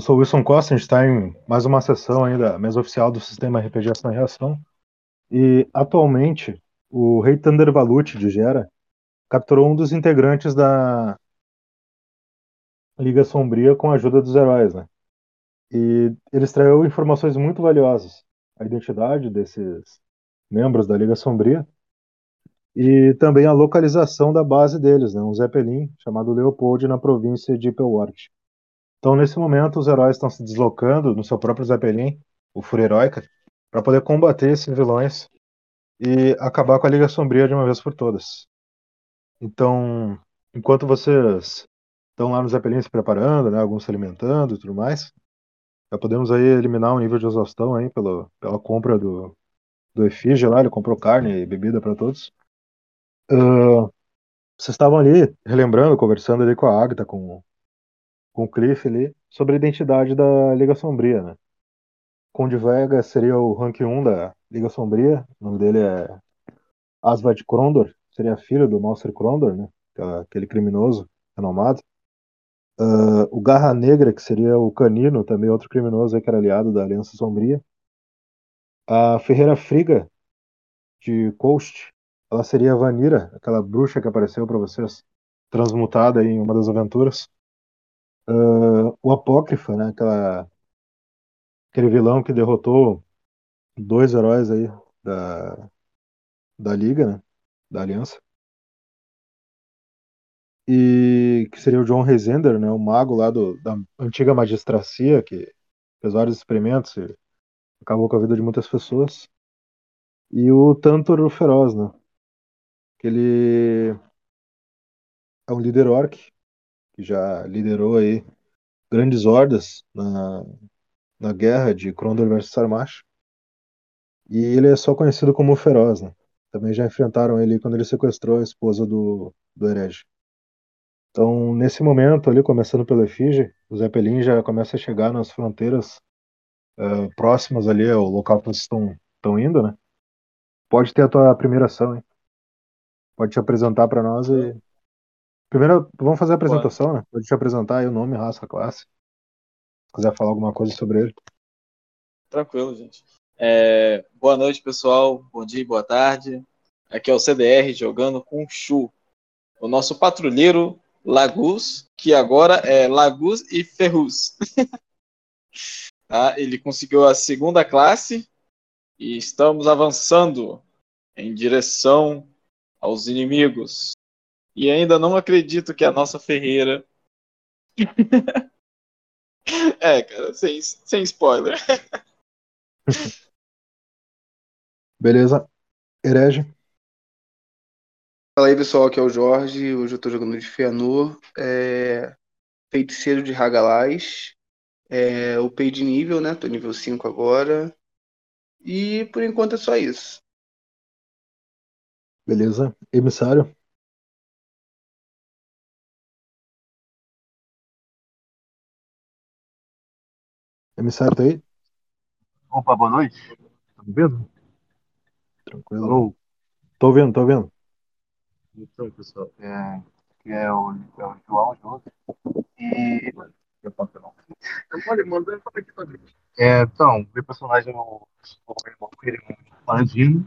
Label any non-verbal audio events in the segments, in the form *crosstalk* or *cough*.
Eu sou Wilson Costa, a gente está em mais uma sessão aí da mesa oficial do sistema RPG Ação e Reação. E atualmente o Rei Thunder Valut de Gera capturou um dos integrantes da Liga Sombria com a ajuda dos heróis, né? E ele extraiu informações muito valiosas. A identidade desses membros da Liga Sombria e também a localização da base deles, né? um Zeppelin chamado Leopold na província de Pelwart. Então, nesse momento, os heróis estão se deslocando no seu próprio Zeppelin, o Fúria Heroica, para poder combater esses vilões e acabar com a Liga Sombria de uma vez por todas. Então, enquanto vocês estão lá no Zeppelin se preparando, né, alguns se alimentando e tudo mais, já podemos aí eliminar o um nível de exaustão aí pela, pela compra do, do Efígie lá, ele comprou carne e bebida para todos. Uh, vocês estavam ali relembrando, conversando ali com a Agatha, com com o Cliff ali, sobre a identidade da Liga Sombria, né? Conde Vega seria o rank 1 da Liga Sombria, o nome dele é Asvad Krondor, seria filho do Monster Krondor, né? Aquele criminoso renomado. Uh, o Garra Negra, que seria o Canino, também outro criminoso aí, que era aliado da Aliança Sombria. A Ferreira Friga, de Coast, ela seria a Vanira, aquela bruxa que apareceu para vocês, transmutada em uma das aventuras. Uh, o Apócrifa, né? Aquela, aquele vilão que derrotou dois heróis aí da, da Liga, né? Da Aliança. E que seria o John Resender, né? O mago lá do, da antiga magistracia, que fez vários experimentos e acabou com a vida de muitas pessoas. E o Tantor Feroz, né? Que ele é um líder orc que já liderou aí grandes hordas na, na guerra de Krondor versus Sarmash. E ele é só conhecido como Feroz, né? Também já enfrentaram ele quando ele sequestrou a esposa do, do herege. Então, nesse momento ali, começando pelo Efígie, o Zeppelin já começa a chegar nas fronteiras uh, próximas ali ao local que vocês estão, indo, né? Pode ter a tua primeira ação, hein? Pode te apresentar para nós e Primeiro, vamos fazer a apresentação, né? Pode te apresentar aí o nome, raça, classe. Se quiser falar alguma coisa sobre ele. Tranquilo, gente. É, boa noite, pessoal. Bom dia, boa tarde. Aqui é o CDR jogando com o Chu, o nosso patrulheiro Lagus, que agora é Lagus e Ferruz. *laughs* tá? Ele conseguiu a segunda classe e estamos avançando em direção aos inimigos. E ainda não acredito que a nossa Ferreira. *laughs* é, cara, sem, sem spoiler. *laughs* Beleza. Herege. Fala aí, pessoal, aqui é o Jorge. Hoje eu tô jogando de Feanor. É... Feiticeiro de Hagalaz. É... Upei de nível, né? Tô nível 5 agora. E por enquanto é só isso. Beleza. Emissário. Emissário tá aí? Opa, boa noite. Tá me vendo? Tranquilo. Alô? Tô ouvindo, tô ouvindo. Então, pessoal, é, aqui é o, é o João Júlio. E. Eu posso não. Pode mandar aqui pra É, então, meu personagem é o Paladino.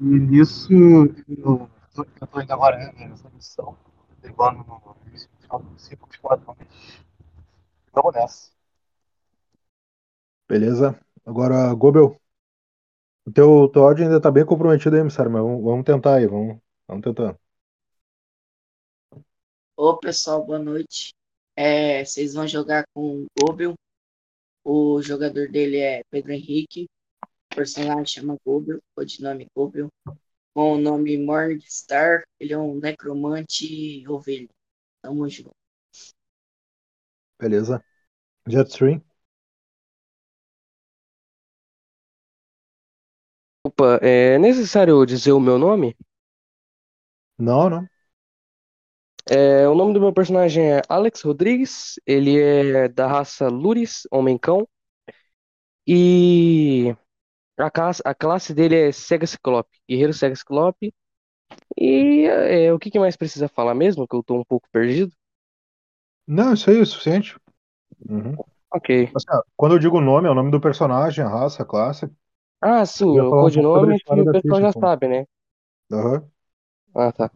E nisso, eu tô, eu tô indo agora né, nessa missão, levando no início dos cinco esquadrões. Vamos nessa. Beleza. Agora, Gobel. O teu, teu áudio ainda tá bem comprometido aí, emissário, mas vamos, vamos tentar aí, vamos, vamos tentar. Ô pessoal, boa noite. É, vocês vão jogar com o Gobel. O jogador dele é Pedro Henrique. O personagem chama Gobel, codinome Gobel. Com o nome Morningstar. Ele é um necromante ovelha. Tamo junto. Beleza. Jetstream. Opa, é necessário dizer o meu nome? Não, não. É, o nome do meu personagem é Alex Rodrigues, ele é da raça Luris, homem-cão, e a classe, a classe dele é Cega Ciclope, Guerreiro Cega Ciclope. E é, o que, que mais precisa falar mesmo? Que eu tô um pouco perdido. Não, isso aí é o suficiente. Uhum. Ok. Assim, quando eu digo o nome, é o nome do personagem, a raça, a classe. Ah, sim, Eu ia o falar um pouco sobre a codinome que história o da pessoal já sabe, né? Aham. Ah, tá.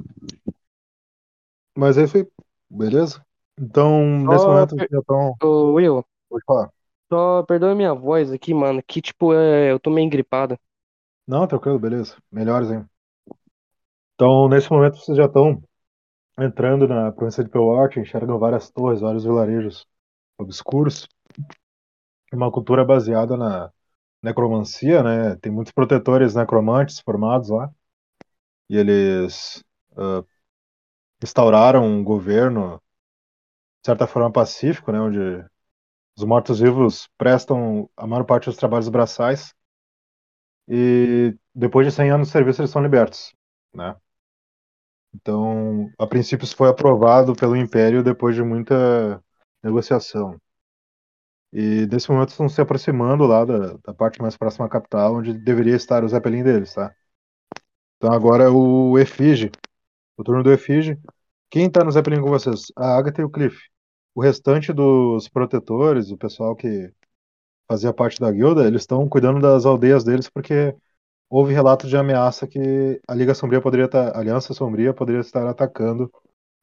Mas é aí. Beleza? Então, nesse Só, momento, já estão. ô, Will, Pode falar. só perdoa minha voz aqui, mano, que tipo, é, eu tô meio gripado. Não, tranquilo, beleza. Melhores, hein? Então, nesse momento, vocês já estão entrando na província de Pewart, enxergam várias torres, vários vilarejos obscuros. Uma cultura baseada na necromancia, né? Tem muitos protetores necromantes formados lá. E eles ah, instauraram um governo, de certa forma, pacífico, né? Onde os mortos-vivos prestam a maior parte dos trabalhos braçais. E depois de 100 anos de serviço, eles são libertos, né? Então, a princípio, isso foi aprovado pelo Império depois de muita negociação. E nesse momento estão se aproximando lá da, da parte mais próxima à capital, onde deveria estar o Zeppelin deles, tá? Então agora é o Efige, o turno do Efige. Quem tá no Zeppelin com vocês? A Agatha e o Cliff. O restante dos protetores, o pessoal que fazia parte da guilda, eles estão cuidando das aldeias deles porque houve relato de ameaça que a Liga Sombria poderia estar, a Aliança Sombria poderia estar atacando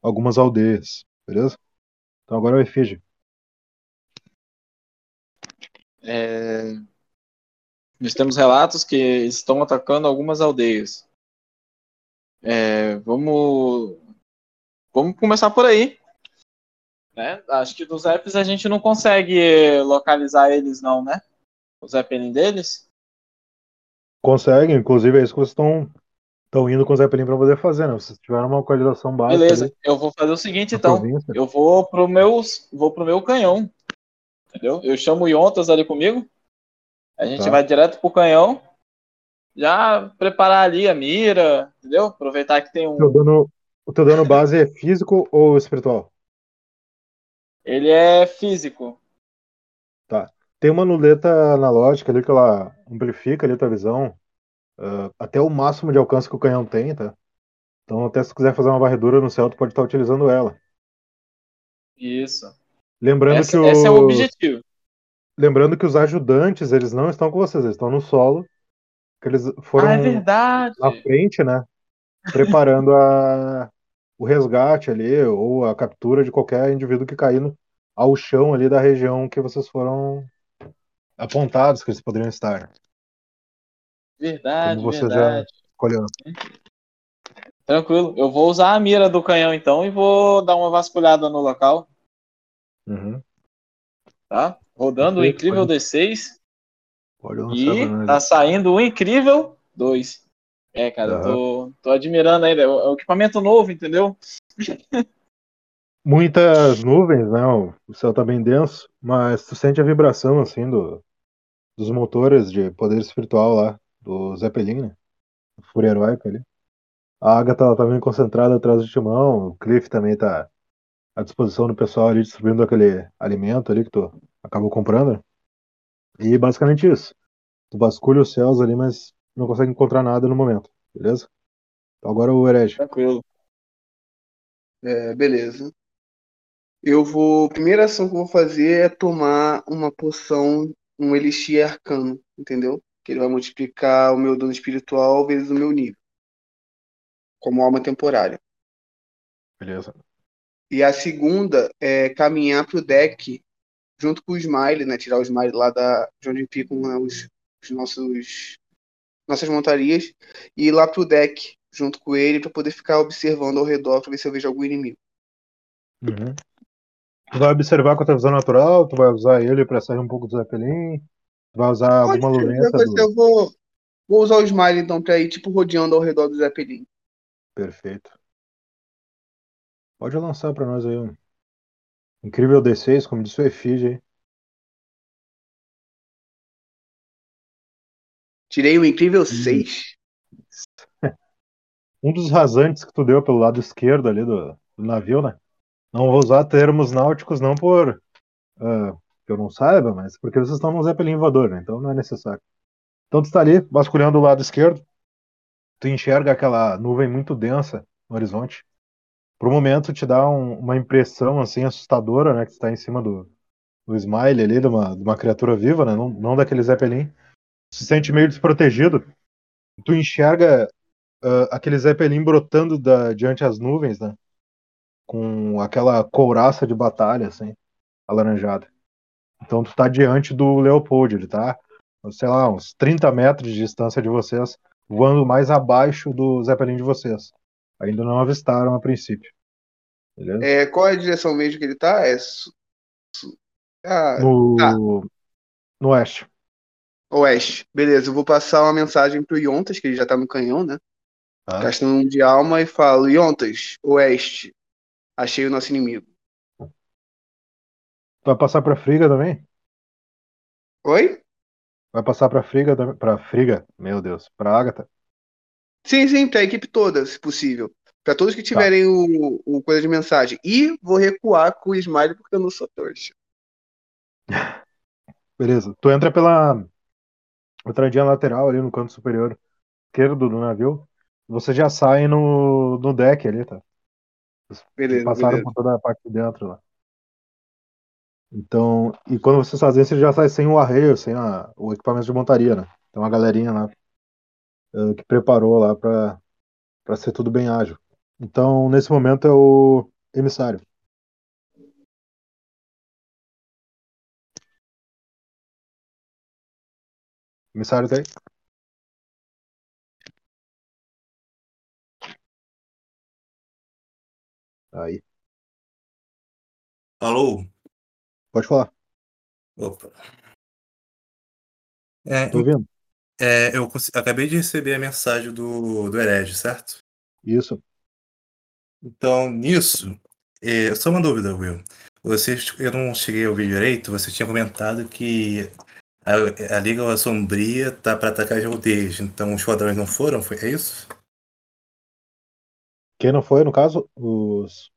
algumas aldeias, beleza? Então agora é o Efige. É, Nós temos relatos que estão atacando algumas aldeias. É, vamos, vamos começar por aí. Né? Acho que dos apps a gente não consegue localizar eles, não, né? O Zeppelin deles. Consegue, inclusive é isso que vocês estão estão indo com o Zeppelin para poder fazer, né? Vocês tiveram uma localização básica Beleza, ali eu vou fazer o seguinte então. província. Eu vou pro meu, vou pro meu canhão. Entendeu? Eu chamo o Yontas ali comigo. A gente Tá. vai direto pro canhão. Já preparar ali a mira, entendeu? Aproveitar que tem um. dano, o teu dano base é físico ou espiritual? Ele é físico. Tem uma nuleta analógica ali que ela amplifica ali a tua visão ah, até o máximo de alcance que o canhão tem, tá? Então até se tu quiser fazer uma varredura no céu, tu pode estar utilizando ela. Isso. Lembrando Essa, que esse é o objetivo. lembrando que os ajudantes, eles não estão com vocês, eles estão no solo, que eles foram Ah, é verdade. na frente, né? Preparando a, o resgate ali, ou a captura de qualquer indivíduo que cair no, ao chão ali da região que vocês foram apontados que eles poderiam estar. Verdade, Como já verdade. escolheu. Tranquilo. Eu vou usar a mira do canhão então e vou dar uma vasculhada no local, Uhum. tá? Rodando o Perfeito, incrível pode- D6 Pode e nós. tá saindo o incrível 2. É, cara, eu tô, tô admirando ainda. É um equipamento novo, entendeu? *laughs* Muitas nuvens, né? O o céu tá bem denso, mas tu sente a vibração assim do, dos motores de poder espiritual lá, do Zeppelin, né? Fúria Heróica ali. A Agatha ela tá bem concentrada atrás do timão, o Cliff também tá à disposição do pessoal ali distribuindo aquele alimento ali que tu acabou comprando. E basicamente isso. Tu vasculha os céus ali, mas não consegue encontrar nada no momento, beleza? Então agora o Herege. Tranquilo. É, beleza. Eu vou. A primeira ação que eu vou fazer é tomar uma poção, um elixir arcano, entendeu? Que ele vai multiplicar o meu dano espiritual vezes o meu nível. Como alma temporária. Beleza. E a segunda é caminhar pro deck junto com o Smile, né? Tirar o Smile lá da, de onde ficam né, os, os nossos nossas montarias e ir lá pro deck junto com ele para poder ficar observando ao redor para ver se eu vejo algum inimigo. Uhum. Tu vai observar com a tua visão natural, tu vai usar ele pra sair um pouco do Zeppelin, tu vai usar Pode alguma luneta do... eu vou, vou usar o Smile então para ir tipo rodeando ao redor do Zeppelin. Perfeito. Pode lançar pra nós aí um incrível D6, como disse o Efígie aí. Tirei o incrível 6. *laughs* Um dos rasantes que tu deu pelo lado esquerdo ali do, do navio, né? Não vou usar termos náuticos não por ah, que eu não saiba, mas porque vocês estão num Zeppelin voador, né? Então não é necessário. Então tu está ali vasculhando o lado esquerdo, tu enxerga aquela nuvem muito densa no horizonte. Por um momento te dá um- uma impressão assim assustadora, né? Que está em cima do, do Smile ali, de uma, de uma criatura viva, né? Não, não daquele Zeppelin. Se sente meio desprotegido. Tu enxerga uh, aquele Zeppelin brotando da, diante as nuvens, né? Com aquela couraça de batalha, assim, alaranjada. Então tu tá diante do Leopold, ele tá, sei lá, uns 30 metros de distância de vocês, voando mais abaixo do Zeppelin de vocês. Ainda não avistaram a princípio. Beleza? É, qual é a direção mesmo que ele tá? É ah, no, tá. no oeste. oeste. Beleza, eu vou passar uma mensagem pro Yontas, que ele já tá no canhão, né? Gastando um de alma e falo, Yontas, oeste. Achei o nosso inimigo. Vai passar pra Friga também? Oi? Vai passar pra Friga também? Pra Friga, meu Deus, pra Agatha. Sim, sim, pra equipe toda, se possível. Pra todos que tiverem o, o coisa de mensagem. E vou recuar com o Smile porque eu não sou torto. *laughs* Beleza. Tu entra pela entradinha lateral ali no canto superior esquerdo do navio. Você já sai no, no deck ali, tá? Vocês Beleza, passaram beleza. por toda a parte de dentro lá. Então, e quando vocês fazem isso, você já sai sem o arreio, sem a- o equipamento de montaria, né? Tem uma galerinha lá que preparou lá pra ser tudo bem ágil. Então, nesse momento é o emissário. Emissário tá aí? Aí. Alô? Pode falar. Opa. É, Tô ouvindo? É, eu acabei de receber a mensagem do, do Herege, certo? Isso. Então, nisso, é, só uma dúvida, Will. Você, eu não cheguei a ouvir direito, você tinha comentado que a, a Liga Sombria tá para atacar as aldeias, então os esquadrões não foram, foi, é isso? Quem não foi, no caso, os.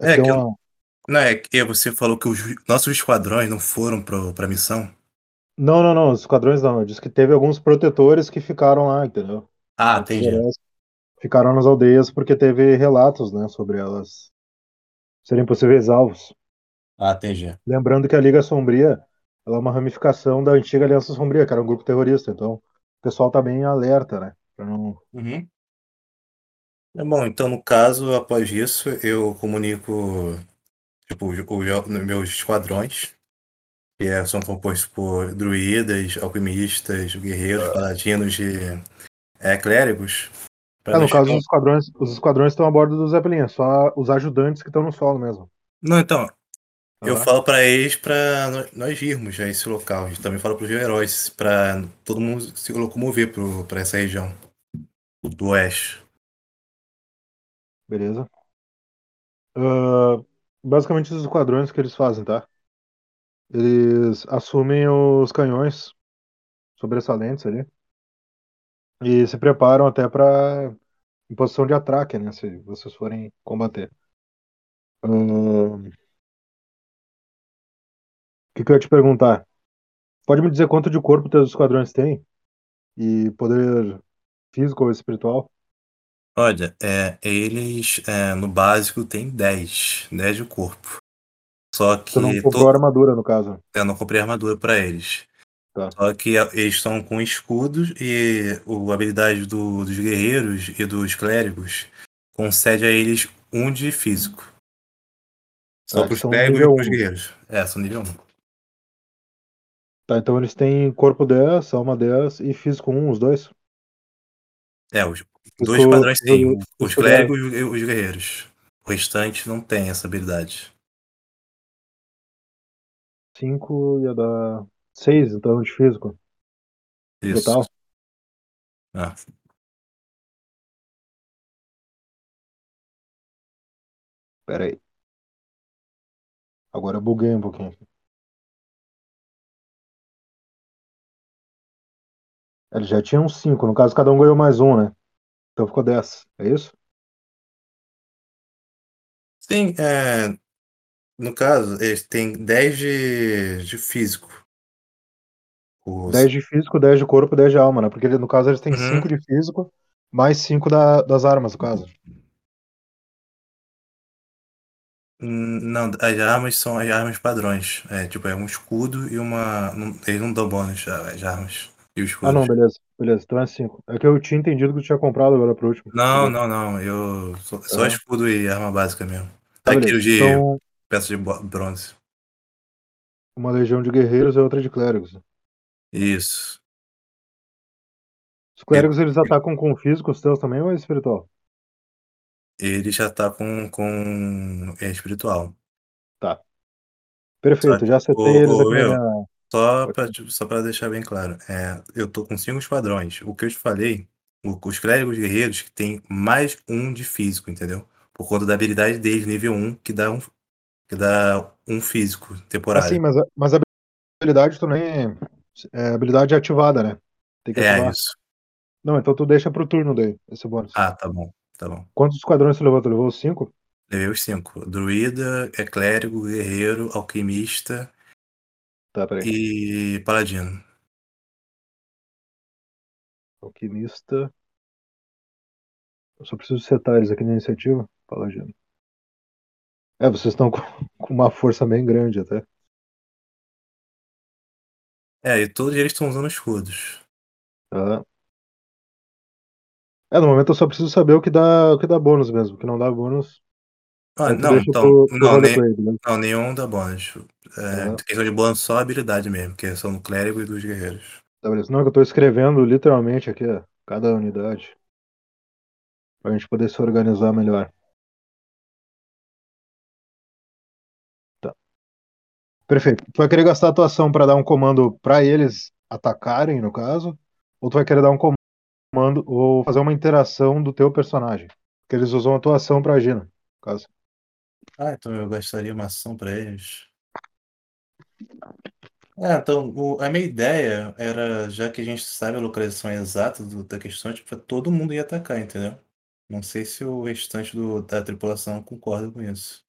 É, que que tem eu- uma- Não, é que você falou que os nossos esquadrões não foram para a missão? Não, não, não, os esquadrões não. Eu disse que teve alguns protetores que ficaram lá, entendeu? Ah, entendi. Ficaram nas aldeias porque teve relatos, né, sobre elas serem possíveis alvos. Ah, entendi. Lembrando que a Liga Sombria ela é uma ramificação da antiga Aliança Sombria, que era um grupo terrorista. Então, o pessoal tá bem alerta, né? Pra não... Uhum. É bom, então no caso, após isso, eu comunico tipo, os meus esquadrões, que é- são compostos por druidas, alquimistas, guerreiros, paladinos e é, clérigos. Ah, no caso, ficar- os esquadrões, os esquadrões estão a bordo do Zeppelin, é só os ajudantes que estão no solo mesmo. Não, então, eu Tá? falo pra eles pra no- nós irmos a esse local. Eu também falo pros heróis, pra todo mundo se locomover pro, pra essa região do oeste. Beleza. Ah, basicamente, os esquadrões que eles fazem, tá? Eles assumem os canhões sobressalentes ali e se preparam até para em posição de atraque, né? Se vocês forem combater. O que, que eu ia te perguntar? Pode me dizer quanto de corpo teus esquadrões têm? E poder físico ou espiritual? Olha, é, eles é, no básico tem 10, 10 de corpo. Só que Tu não comprou armadura, no caso. eu não comprei armadura pra eles. Tá. Só que eles estão com escudos e o, a habilidade do- dos guerreiros e dos clérigos concede a eles um de físico. Só Ah, pros clérigos e pros um. guerreiros. É, são nível 1. Tá, então eles têm corpo 10, alma 10 e físico 1, os dois? É, os dois padrões o- os clérigos e os guerreiros. O restante não tem essa habilidade. 5 ia dar 6, então, de físico. Isso. Total? Ah, Pera aí. Agora eu buguei um pouquinho. Eles já tinham 5, no caso cada um ganhou mais um, né? Então ficou 10, é isso? Sim, é, no caso, eles têm 10 de, de físico. Os- 10 de físico, 10 de corpo, 10 de alma, né? Porque no caso eles têm Uhum. 5 de físico, mais 5 da, das armas, no caso. Não, as armas são as armas padrões. É, tipo, é um escudo e uma. Eles não dão bônus as armas e os Ah, não, escudos. beleza. Beleza, então é 5. É que eu tinha entendido que tu tinha comprado agora pro último. Não, não, não. Eu. Só, só Ah. escudo e arma básica mesmo. Tá, Aquilo de Então, peça de bronze. uma legião de guerreiros e outra de clérigos. Isso. Os clérigos, eles atacam com físico, os teus também, ou é espiritual? Ele já tá com, com é, espiritual. Perfeito, Só- já acertei Ô, eles aqui na meu. Só pra, só pra deixar bem claro, é, eu tô com cinco esquadrões. O que eu te falei, o- os clérigos guerreiros que tem mais um de físico, entendeu? Por conta da habilidade deles, nível 1, que dá um, que dá um físico temporário. Assim, mas, a- mas a habilidade nem... É habilidade ativada, né? Tem que é ativar. isso. Não, então tu deixa pro turno daí, esse bônus. Ah, tá bom, tá bom. Quantos esquadrões tu levou? Tu levou os cinco? Levei os cinco. Druida, é clérigo, guerreiro, alquimista Tá, peraí. e paladino. Alquimista. Eu só preciso setar eles aqui na iniciativa. Paladino. É, vocês estão *laughs* com, uma força bem grande até. É, e todos eles estão usando escudos. Tá. É, no momento eu só preciso saber o que dá, o que dá bônus mesmo. O que não dá bônus, Ah, não, então, pro, pro não, nem, roleplay, beleza? não, nenhum dá bônus. É, Aham. questão de bônus só a habilidade mesmo, que são do clérigo e dos guerreiros. Tá, beleza. Não, é que eu tô escrevendo literalmente aqui, ó, cada unidade. Pra gente poder se organizar melhor. Perfeito. Tu vai querer gastar a tua ação pra dar um comando pra eles atacarem, no caso? Ou tu vai querer dar um comando ou fazer uma interação do teu personagem? Porque eles usam a tua ação pra agir, né? No caso. Ah, então eu gastaria uma ação pra eles. É, então, o- a minha ideia era, já que a gente sabe a localização exata do- da questão, tipo, todo mundo ia atacar, entendeu? Não sei se o restante do- da tripulação concorda com isso.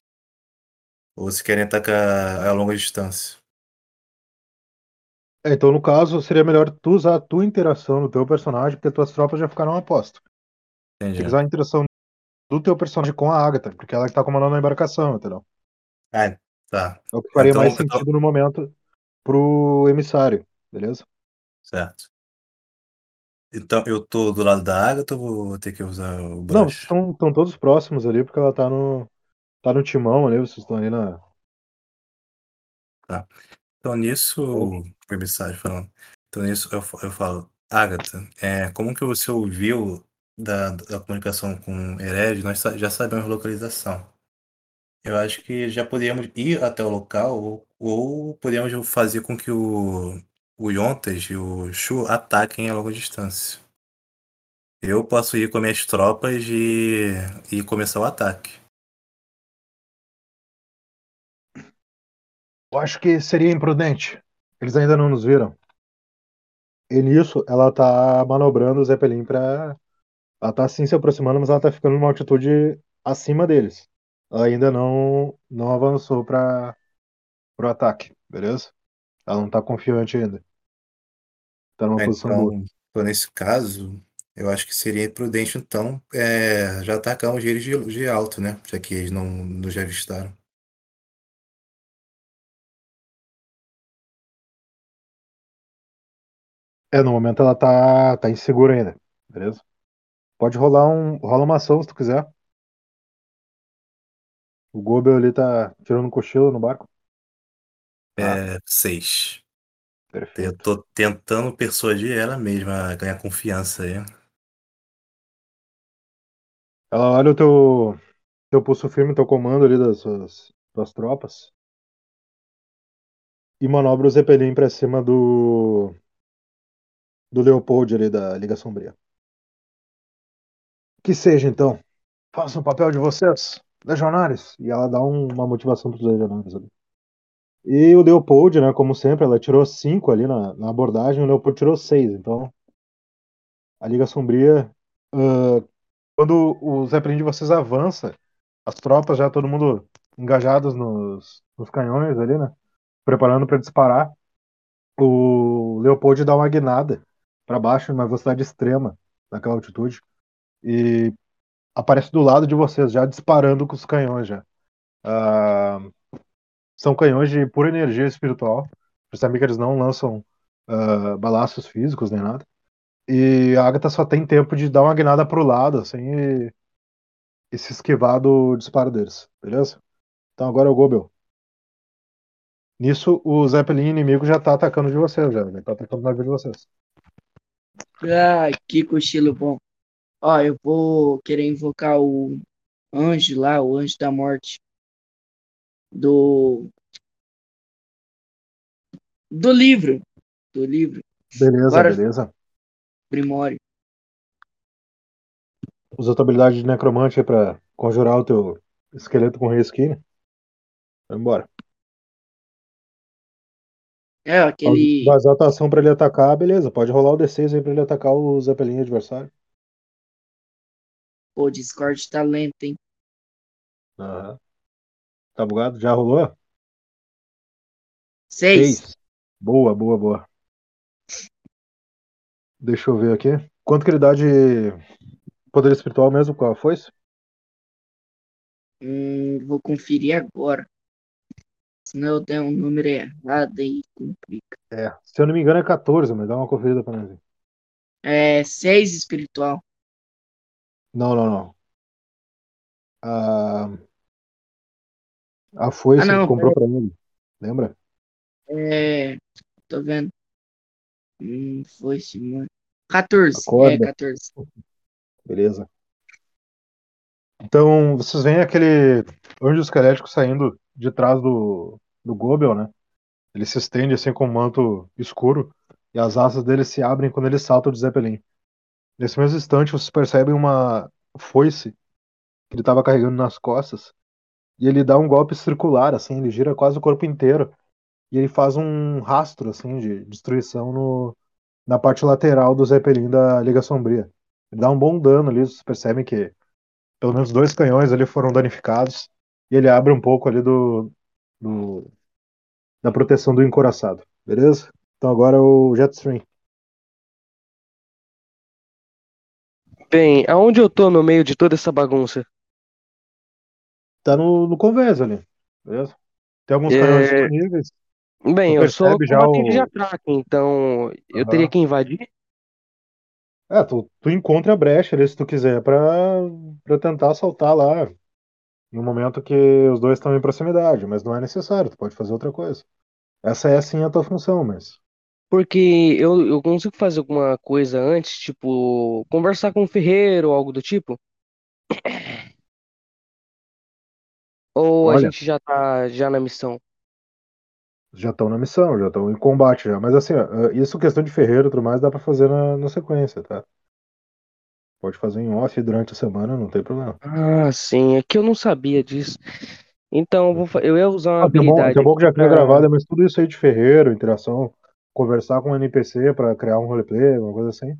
Ou se querem atacar a longa distância. É, então, no caso, seria melhor tu usar a tua interação no teu personagem, porque tuas tropas já ficaram a posto. Tem Entendi. que usar a interação do teu personagem com a Agatha, porque ela que tá comandando a embarcação, entendeu? Ah, tá, É o que faria Então, mais então- sentido no momento pro emissário, beleza? certo. Então, eu tô do lado da Agatha ou vou ter que usar o Não, brush? estão estão todos próximos ali, porque ela tá no, tá no timão ali, vocês estão ali na. Então, nisso, o emissário falando. Então, nisso eu, eu falo, Agatha, é, como que você ouviu da, da comunicação com o Hered? Nós já sabemos a localização. Eu acho que já podíamos ir até o local ou, ou podíamos fazer com que o, o Yontas e o Shu ataquem a longa distância. Eu posso ir com minhas tropas e, e começar o ataque. Eu acho que seria imprudente. Eles ainda não nos viram. E nisso, ela tá manobrando o Zeppelin pra. Ela tá assim se aproximando, mas ela tá ficando numa altitude acima deles. Ela ainda não, não avançou para pro ataque, beleza? Ela não tá confiante ainda. Tá numa posição boa. Então, então, nesse caso, eu acho que seria imprudente, então, é, já atacarmos eles de, de alto, né? Já que eles não nos avistaram. É, no momento ela tá, tá insegura ainda, beleza? Pode rolar um. Rola uma ação se tu quiser. O Gobel ali tá tirando um cochilo no barco. É, seis. Eu perfeito. tô tentando persuadir ela mesma a ganhar confiança aí. Ela olha o teu, teu pulso firme, teu comando ali das suas, tuas tropas. E manobra o Zeppelin pra cima do. Do Leopold ali da Liga Sombria. Que seja então. Façam o papel de vocês, legionários. E ela dá um- uma motivação pros legionários ali. E o Leopold, né, como sempre, ela tirou cinco ali na, na abordagem, o Leopold tirou seis. Então, a Liga Sombria, ah, quando o Zeppelin de vocês avança, as tropas já todo mundo engajados nos, nos canhões ali, né, preparando para disparar, o Leopold dá uma guinada para baixo, numa velocidade extrema, naquela altitude, e aparece do lado de vocês, já disparando com os canhões já. Ah, são canhões de pura energia espiritual. Percebe que eles não lançam ah, balaços físicos nem nada. E a Agatha só tem tempo de dar uma guinada pro lado, assim, e, e se esquivar do disparo deles, beleza? Então agora é o Gobel. Nisso, o Zeppelin inimigo já tá atacando de vocês, já. Ele tá atacando o navio de vocês. Ai, que cochilo bom. Ó, eu vou querer invocar o anjo lá, o anjo da morte. Do. Do livro. Do livro. Beleza, Bora. beleza. Primório. Usa a tua habilidade de necromante aí pra conjurar o teu esqueleto com reskin. Vai embora. É, aquele. A ação pra ele atacar, beleza. Pode rolar o D6 aí pra ele atacar o Zeppelin adversário. Pô, Discord tá lento, hein? Aham. Tá bugado? Já rolou? Seis. Seis. Boa, boa, boa. Deixa eu ver aqui. Quanto que ele dá de poder espiritual mesmo a foice? Hum, vou conferir agora. Senão eu der um número errado aí complica. É. Se eu não me engano é 14, mas dá uma conferida pra aí. É seis espiritual. Não, não, não. A, a foice Ah, não, que comprou pra ele. Lembra? É. Tô vendo. Hum, foi esse, mano. 14. Acorda. É, 14. Beleza. Então, vocês veem aquele anjo esquelético saindo de trás do, do Gobel, né? Ele se estende assim com um manto escuro e as asas dele se abrem quando ele salta de Zeppelin. Nesse mesmo instante, vocês percebem uma foice que ele estava carregando nas costas e ele dá um golpe circular, assim, ele gira quase o corpo inteiro e ele faz um rastro, assim, de destruição no, na parte lateral do Zeppelin da Liga Sombria. Ele dá um bom dano ali, vocês percebem que pelo menos dois canhões ali foram danificados e ele abre um pouco ali do, do da proteção do encoraçado, beleza? Então agora é o Jetstream. Bem, aonde eu tô no meio de toda essa bagunça? Tá no, no convés ali, beleza? Tem alguns É, canhões disponíveis. Bem, eu sou já o- de ataque, então eu teria que invadir? É, tu, tu encontra a brecha ali se tu quiser pra, pra tentar assaltar lá. Em um momento que os dois estão em proximidade, mas não é necessário, tu pode fazer outra coisa. Essa é sim a tua função, mas. Porque eu, eu consigo fazer alguma coisa antes, tipo, conversar com o ferreiro ou algo do tipo? *clears throat* Ou a Olha. gente já tá já na missão? já estão na missão, já estão em combate já. Mas assim, ó, isso questão de ferreiro e tudo mais dá pra fazer na, na sequência, tá? Pode fazer em off durante a semana, não tem problema. Ah, sim, é que eu não sabia disso. Então, eu, vou, eu ia usar uma Ah, tem habilidade tem bom que já fica pra- gravado, mas tudo isso aí de ferreiro, interação, conversar com um NPC pra criar um roleplay, uma coisa assim.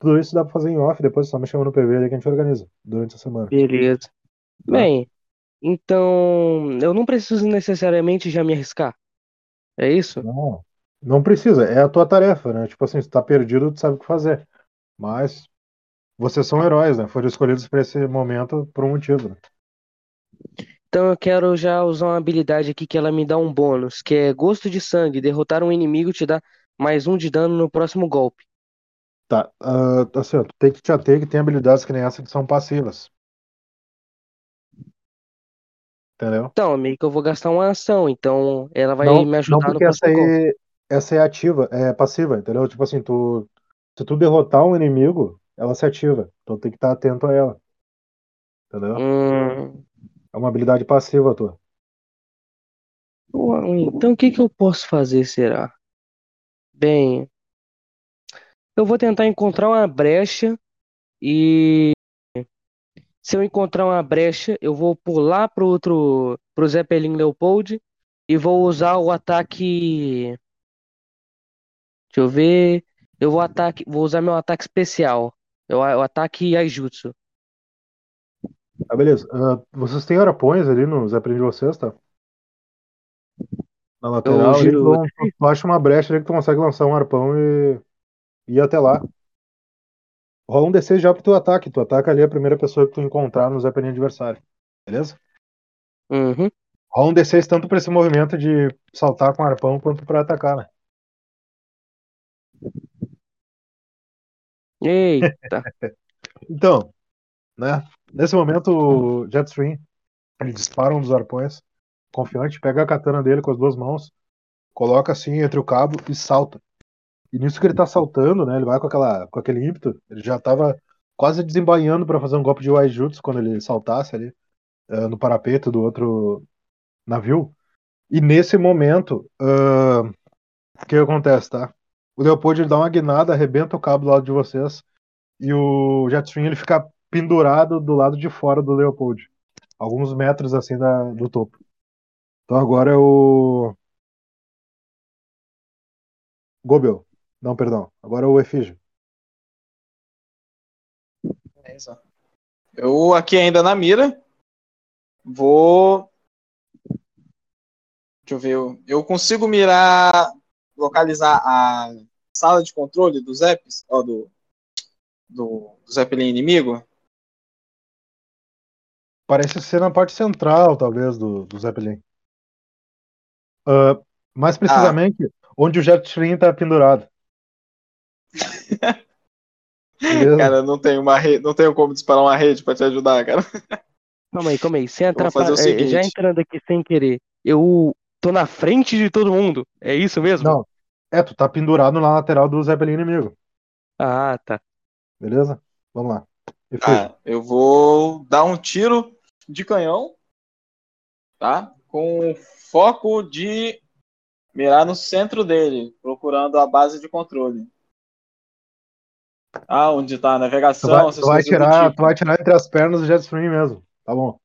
Tudo isso dá pra fazer em off, depois só me chama no PV ali que a gente organiza durante a semana. Beleza. Tá. Bem, então eu não preciso necessariamente já me arriscar. É isso? Não, não precisa, é a tua tarefa, né? Tipo assim, se tá perdido, tu sabe o que fazer. Mas vocês são heróis, né? Foram escolhidos pra esse momento por um motivo, né? Então eu quero já usar uma habilidade aqui que ela me dá um bônus, que é gosto de sangue. Derrotar um inimigo te dá mais um de dano no próximo golpe. Tá, ah, assim, ó, tem que te ater que tem habilidades que nem essa que são passivas. Entendeu? Então, meio que eu vou gastar uma ação, então ela vai Não, me não ajudar no porque essa próximo golpe. essa é ativa, é passiva, entendeu? Tipo assim, tu, se tu derrotar um inimigo, ela se ativa. Então tem que estar atento a ela. Entendeu? Hum, É uma habilidade passiva tua. então o que que eu posso fazer, será? Bem, eu vou tentar encontrar uma brecha e se eu encontrar uma brecha, eu vou pular pro outro, pro Zeppelin Leopold e vou usar o ataque. Deixa eu ver. Eu vou ataque, vou usar meu ataque especial. É o, o ataque Aijutsu. Ah, beleza. Ah, vocês têm arapões ali nos Zeppelin de vocês, tá? Na lateral, ali, giro- tu, tu acha uma brecha ali que tu consegue lançar um arpão e, e ir até lá. Rola um D6 já pro teu ataque. Tu ataca ali a primeira pessoa que tu encontrar no Zeppelin adversário. Beleza? Uhum. Rola um D6 tanto pra esse movimento de saltar com arpão quanto pra atacar, né? Eita. *laughs* Então, né? Nesse momento, o Jetstream ele dispara um dos arpões, confiante, pega a katana dele com as duas mãos, coloca assim entre o cabo e salta. E nisso que ele tá saltando, né? Ele vai com, aquela, com aquele ímpeto, ele já tava quase desembainhando para fazer um golpe de Waijutsu quando ele saltasse ali uh, no parapeito do outro navio. E nesse momento, uh, o que acontece, tá? O Leopold ele dá uma guinada, arrebenta o cabo do lado de vocês e o Jetstream ele fica pendurado do lado de fora do Leopold, alguns metros assim da, do topo. Então agora é o Gobel. Não, perdão. Agora é o Efígio. Beleza. Eu aqui ainda na mira. Vou. Deixa eu ver. eu- consigo mirar, localizar a sala de controle dos apps, ó, do, do, do Zeppelin inimigo. Parece ser na parte central, talvez, do, do Zeppelin. Ah, mais precisamente, onde o Jetstream tá pendurado. *laughs* Cara, não tenho uma rede, não tenho como disparar uma rede pra te ajudar, cara. Calma aí, calma aí. Sem vou fazer o atrapalhar. é, seguinte. Já entrando aqui sem querer. Eu tô na frente de todo mundo. É isso mesmo? Não. É, tu tá pendurado na lateral do Zeppelin inimigo. Ah, tá. Beleza? Vamos lá. Ah, eu vou dar um tiro de canhão, tá? Com foco de mirar no centro dele, procurando a base de controle. Ah, onde tá a Tu navegação, vai, tu vai coisas do tirar, tipo. tu vai tirar entre as pernas do Jetstream mesmo. Tá bom.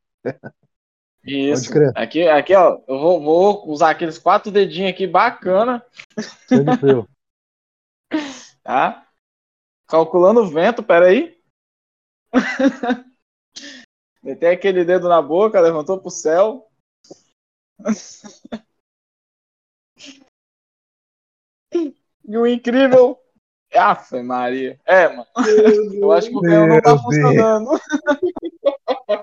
Isso. Aqui, aqui, ó, eu vou, vou usar aqueles quatro dedinhos aqui bacana, *laughs* tá? Calculando o vento, peraí. *laughs* Metei aquele dedo na boca, levantou pro céu. *laughs* E o incrível. Aff, Maria. É, mano. Eu acho que o canhão não tá Meu funcionando.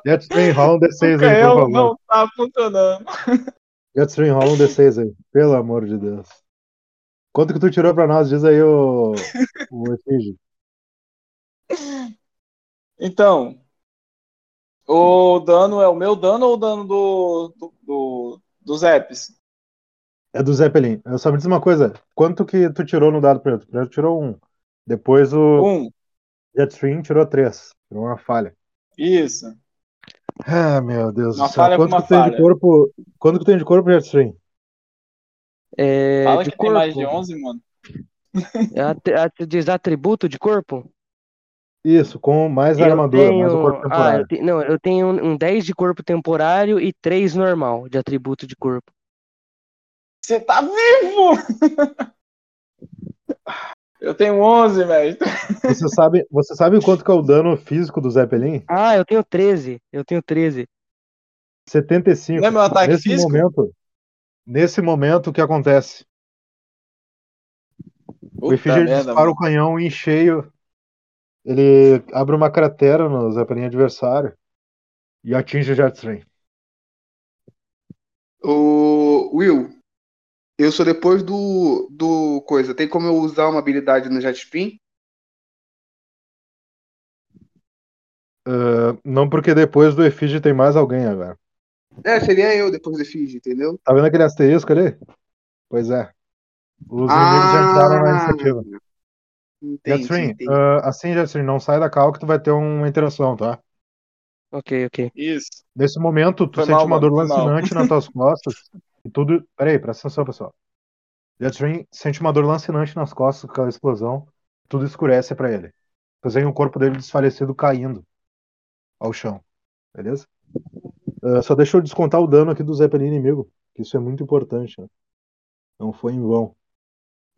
Jetstream, rola um O D6 aí, por favor. não tá funcionando. *laughs* Jetstream, rola um D6 aí. Pelo amor de Deus. Quanto que tu tirou pra nós? Diz aí o, o Efígio. Então, o dano é o meu dano ou o dano do, do, do, dos apps? É do Zeppelin. Eu só me diz uma coisa. Quanto que tu tirou no dado preto? Primeiro tu tirou um. Depois o Um. Jetstream tirou três. Tirou uma falha. Isso. Ah, meu Deus Uma do céu. Quanto que tem de corpo? Quanto que tem de corpo, Jetstream? É, Fala de que tem mais corpo. de 11, mano. É Diz atributo de corpo? Isso, com mais a Eu armadura, mais o tenho. corpo Ah, eu temporário. te... não, eu tenho um um 10 de corpo temporário e 3 normal de atributo de corpo. Você tá vivo! *laughs* Eu tenho 11, mestre. Você sabe, você sabe quanto que é o dano físico do Zeppelin? Ah, eu tenho 13. Eu tenho 13. 75. Não é meu ataque nesse físico? momento, nesse momento o que acontece? o Puta ele merda, dispara mano. o canhão em cheio. Ele abre uma cratera no Zeppelin adversário e atinge o Jetstream. O Will, eu sou depois do, do coisa. Tem como eu usar uma habilidade no Jet Spin? Ah, não porque depois do Efígio tem mais alguém agora. É, seria eu depois do Fiji, entendeu? Tá vendo aquele asterisco ali? Pois é. Os inimigos já entraram na Ah, iniciativa. entendi, Jetstream, entendi. ah, assim, Jetstream, não sai da cal que tu vai ter uma interação, tá? Ok, ok. Isso. Nesse momento, tu Foi sente mal, uma mano, dor lancinante nas tuas *laughs* costas e tudo. Peraí, presta atenção, pessoal. Jetstream sente uma dor lancinante nas costas com aquela explosão, tudo escurece pra ele. Vem o corpo dele desfalecido caindo ao chão. Beleza? Ah, só deixa eu descontar o dano aqui do Zeppelin inimigo, que isso é muito importante, né? Não foi em vão.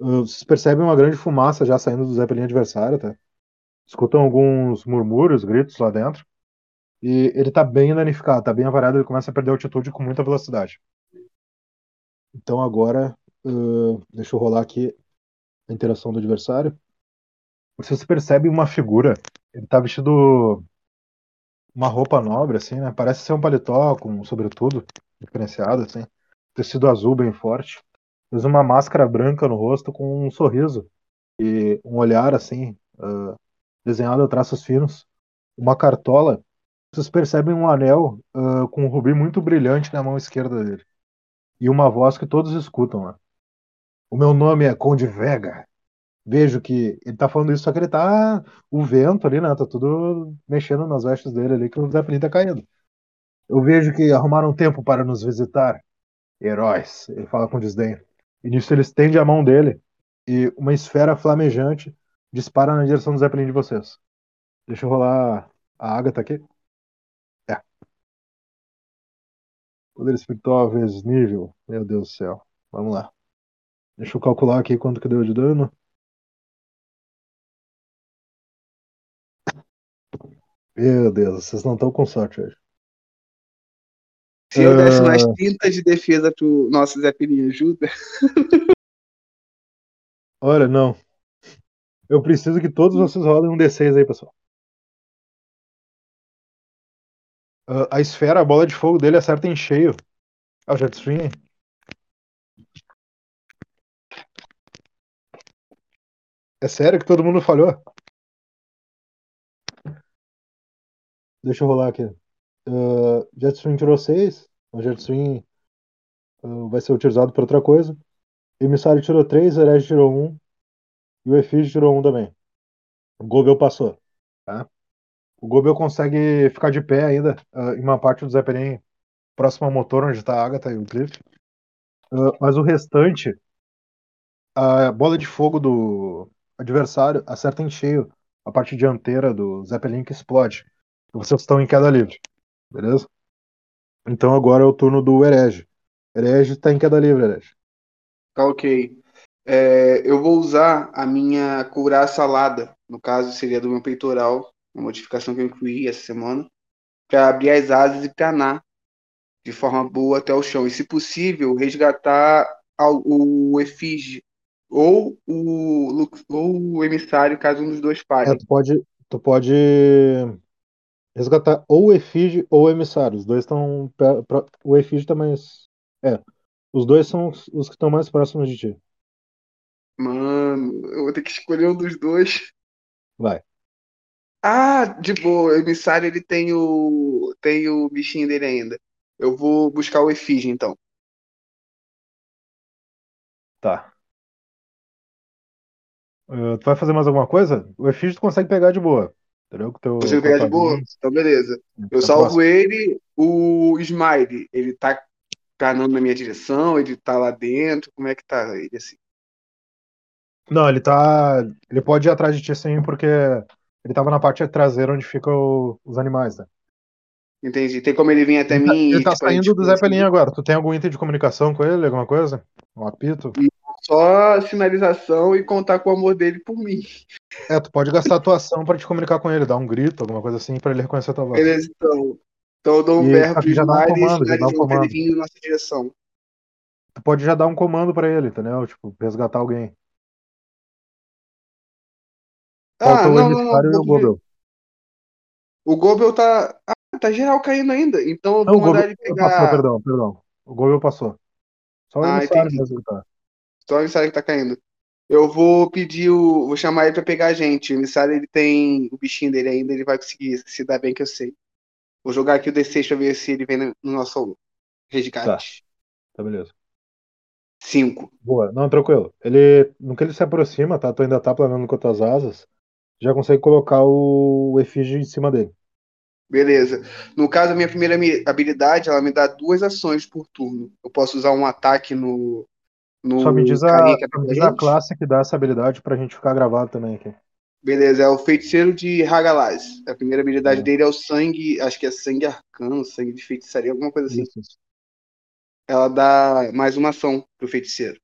Ah, vocês percebem uma grande fumaça já saindo do Zeppelin adversário, tá? Escutam alguns murmúrios, gritos lá dentro. E ele tá bem danificado, tá bem avariado, ele começa a perder altitude com muita velocidade. Então agora, ah, deixa eu rolar aqui a interação do adversário. Vocês percebem uma figura, ele tá vestido uma roupa nobre, assim, né? Parece ser um paletó com um sobretudo diferenciado, assim. Tecido azul bem forte. Usa uma máscara branca no rosto com um sorriso e um olhar, assim, uh, desenhado a traços finos. Uma cartola. Vocês percebem um anel uh, com um rubi muito brilhante na mão esquerda dele. E uma voz que todos escutam lá. O meu nome é Conde Vega. Vejo que ele tá falando isso, só que ele tá. O vento ali, né? Tá tudo mexendo nas vestes dele ali, que o Zeppelin tá caindo. Eu vejo que arrumaram tempo para nos visitar. Heróis, ele fala com desdém. E nisso ele estende a mão dele e uma esfera flamejante dispara na direção do Zeppelin de vocês. Deixa eu rolar a Agatha aqui. Poder espiritual vezes nível. Meu Deus do céu. Vamos lá. Deixa eu calcular aqui quanto que deu de dano. Meu Deus, vocês não estão com sorte hoje. Se eu desse Ah. mais 30 de defesa pro nosso Zeppelin, ajuda? Olha, não. Eu preciso que todos vocês rolem um D6 aí, pessoal. Ah, a esfera, a bola de fogo dele acerta em cheio. Ah, o Jetstream. É sério que todo mundo falhou? Deixa eu rolar aqui. Uh, Jetstream tirou 6. O Jetstream uh, vai ser utilizado para outra coisa. Emissário tirou 3, Herege tirou 1. E o Efígio tirou 1 também. O Gobel passou. Tá? O Gobel consegue ficar de pé ainda uh, em uma parte do Zeppelin próximo ao motor, onde está a Agatha e o Cliff. Uh, mas o restante, a bola de fogo do adversário acerta em cheio a parte dianteira do Zeppelin que explode. E vocês estão em queda livre. Beleza? Então agora é o turno do Herege. Herege está em queda livre, Herege. Tá ok. É, eu vou usar a minha curar salada, no caso seria do meu peitoral, uma modificação que eu incluí essa semana, para abrir as asas e planar de forma boa até o chão. E, se possível, resgatar o efígie ou o, ou o emissário, caso um dos dois É, pare. tu pode, tu pode resgatar ou o Efígie ou o Emissário. Os dois estão. O Efígie tá mais. É. Os dois são os os que estão mais próximos de ti. Mano, eu vou ter que escolher um dos dois. Vai. Ah, de boa, o emissário ele tem o tem o bichinho dele ainda. Eu vou buscar o efígie então. Tá. Uh, tu vai fazer mais alguma coisa? O Efígie tu consegue pegar de boa. Entendeu? Com teu, Consigo pegar de boa? Então beleza. Eu tá salvo próximo. ele, o Smiley, ele tá canando na minha direção, ele tá lá dentro, como é que tá ele assim? Não, ele tá. Ele pode ir atrás de ti sim, porque ele tava na parte traseira onde ficam os animais, né? Entendi. Tem como ele vir até Ele tá, mim ele e tá tipo, gente saindo do conversar? Zeppelin agora. Tu tem algum item de comunicação com ele? Alguma coisa? Um apito? Só sinalização e contar com o amor dele por mim. É, tu pode gastar a tua ação pra te comunicar com ele, dar um grito, alguma coisa assim, pra ele reconhecer a tua voz. Beleza, então. Então eu dou um E verbo pro que já dá um comando, já dá um pra ele comando. vir na nossa direção. Tu pode já dar um comando pra ele, entendeu? Tipo, resgatar alguém. Ah, o não, não, não. e o Gobel. O Gobel tá. Ah, tá geral caindo ainda. Então eu Não, vou o mandar Gobel ele passou, pegar. perdão, perdão. O Gobel passou. Só o Ah, emissário mesmo que tá. Só o emissário que tá caindo. Eu vou pedir o. Vou chamar ele pra pegar a gente. O emissário ele tem o bichinho dele ainda, ele vai conseguir se dar bem que eu sei. Vou jogar aqui o D6 pra ver se ele vem no no nosso resgate. Tá, beleza. 5. Boa, não, tranquilo. Ele, no que ele se aproxima, tá? Tu ainda tá planando com as tuas asas, já consegue colocar o efígie em cima dele. Beleza. No caso, a minha primeira habilidade, ela me dá duas ações por turno. Eu posso usar um ataque no, no Só me diz a, só me diz a classe que dá essa habilidade pra gente ficar gravado também aqui. Beleza, é o feiticeiro de Hagalaz. A primeira habilidade É. dele é o sangue, acho que é sangue arcano, sangue de feitiçaria, alguma coisa assim. Isso, isso. Ela dá mais uma ação pro feiticeiro.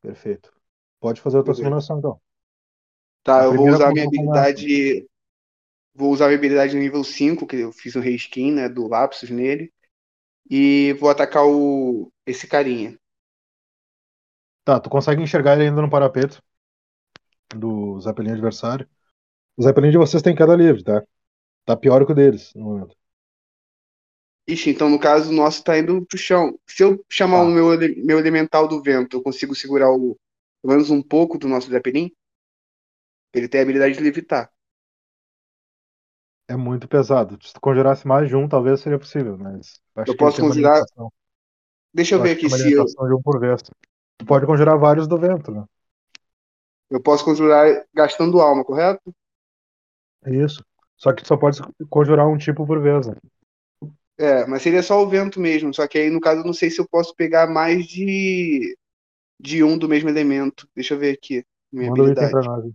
Perfeito. Pode fazer a tua Beleza. simulação, então. Tá, A eu vou usar a minha habilidade. Vou usar a minha habilidade nível 5, que eu fiz um reskin, né, do Lapsus nele. E vou atacar o esse carinha. Tá, tu consegue enxergar ele ainda no parapeito do Zeppelin adversário. O Zeppelin de vocês tem queda livre, tá? Tá pior que o deles no momento. Ixi, então no caso o nosso tá indo pro chão. Se eu chamar Tá. o meu, meu elemental do vento, eu consigo segurar o, pelo menos um pouco do nosso Zeppelin? Ele tem a habilidade de levitar. É muito pesado. Se tu conjurasse mais de um, talvez seria possível, mas acho Eu posso conjurar-. Deixa eu Eu ver aqui se eu, de um por vez. Tu pode conjurar vários do vento, né? eu posso conjurar gastando alma, correto? É isso. Só que tu só pode conjurar um tipo por vez, né? É, mas seria só o vento mesmo. Só que aí, no caso, eu não sei se eu posso pegar mais de, de um do mesmo elemento. Deixa eu ver aqui. Minha Manda habilidade.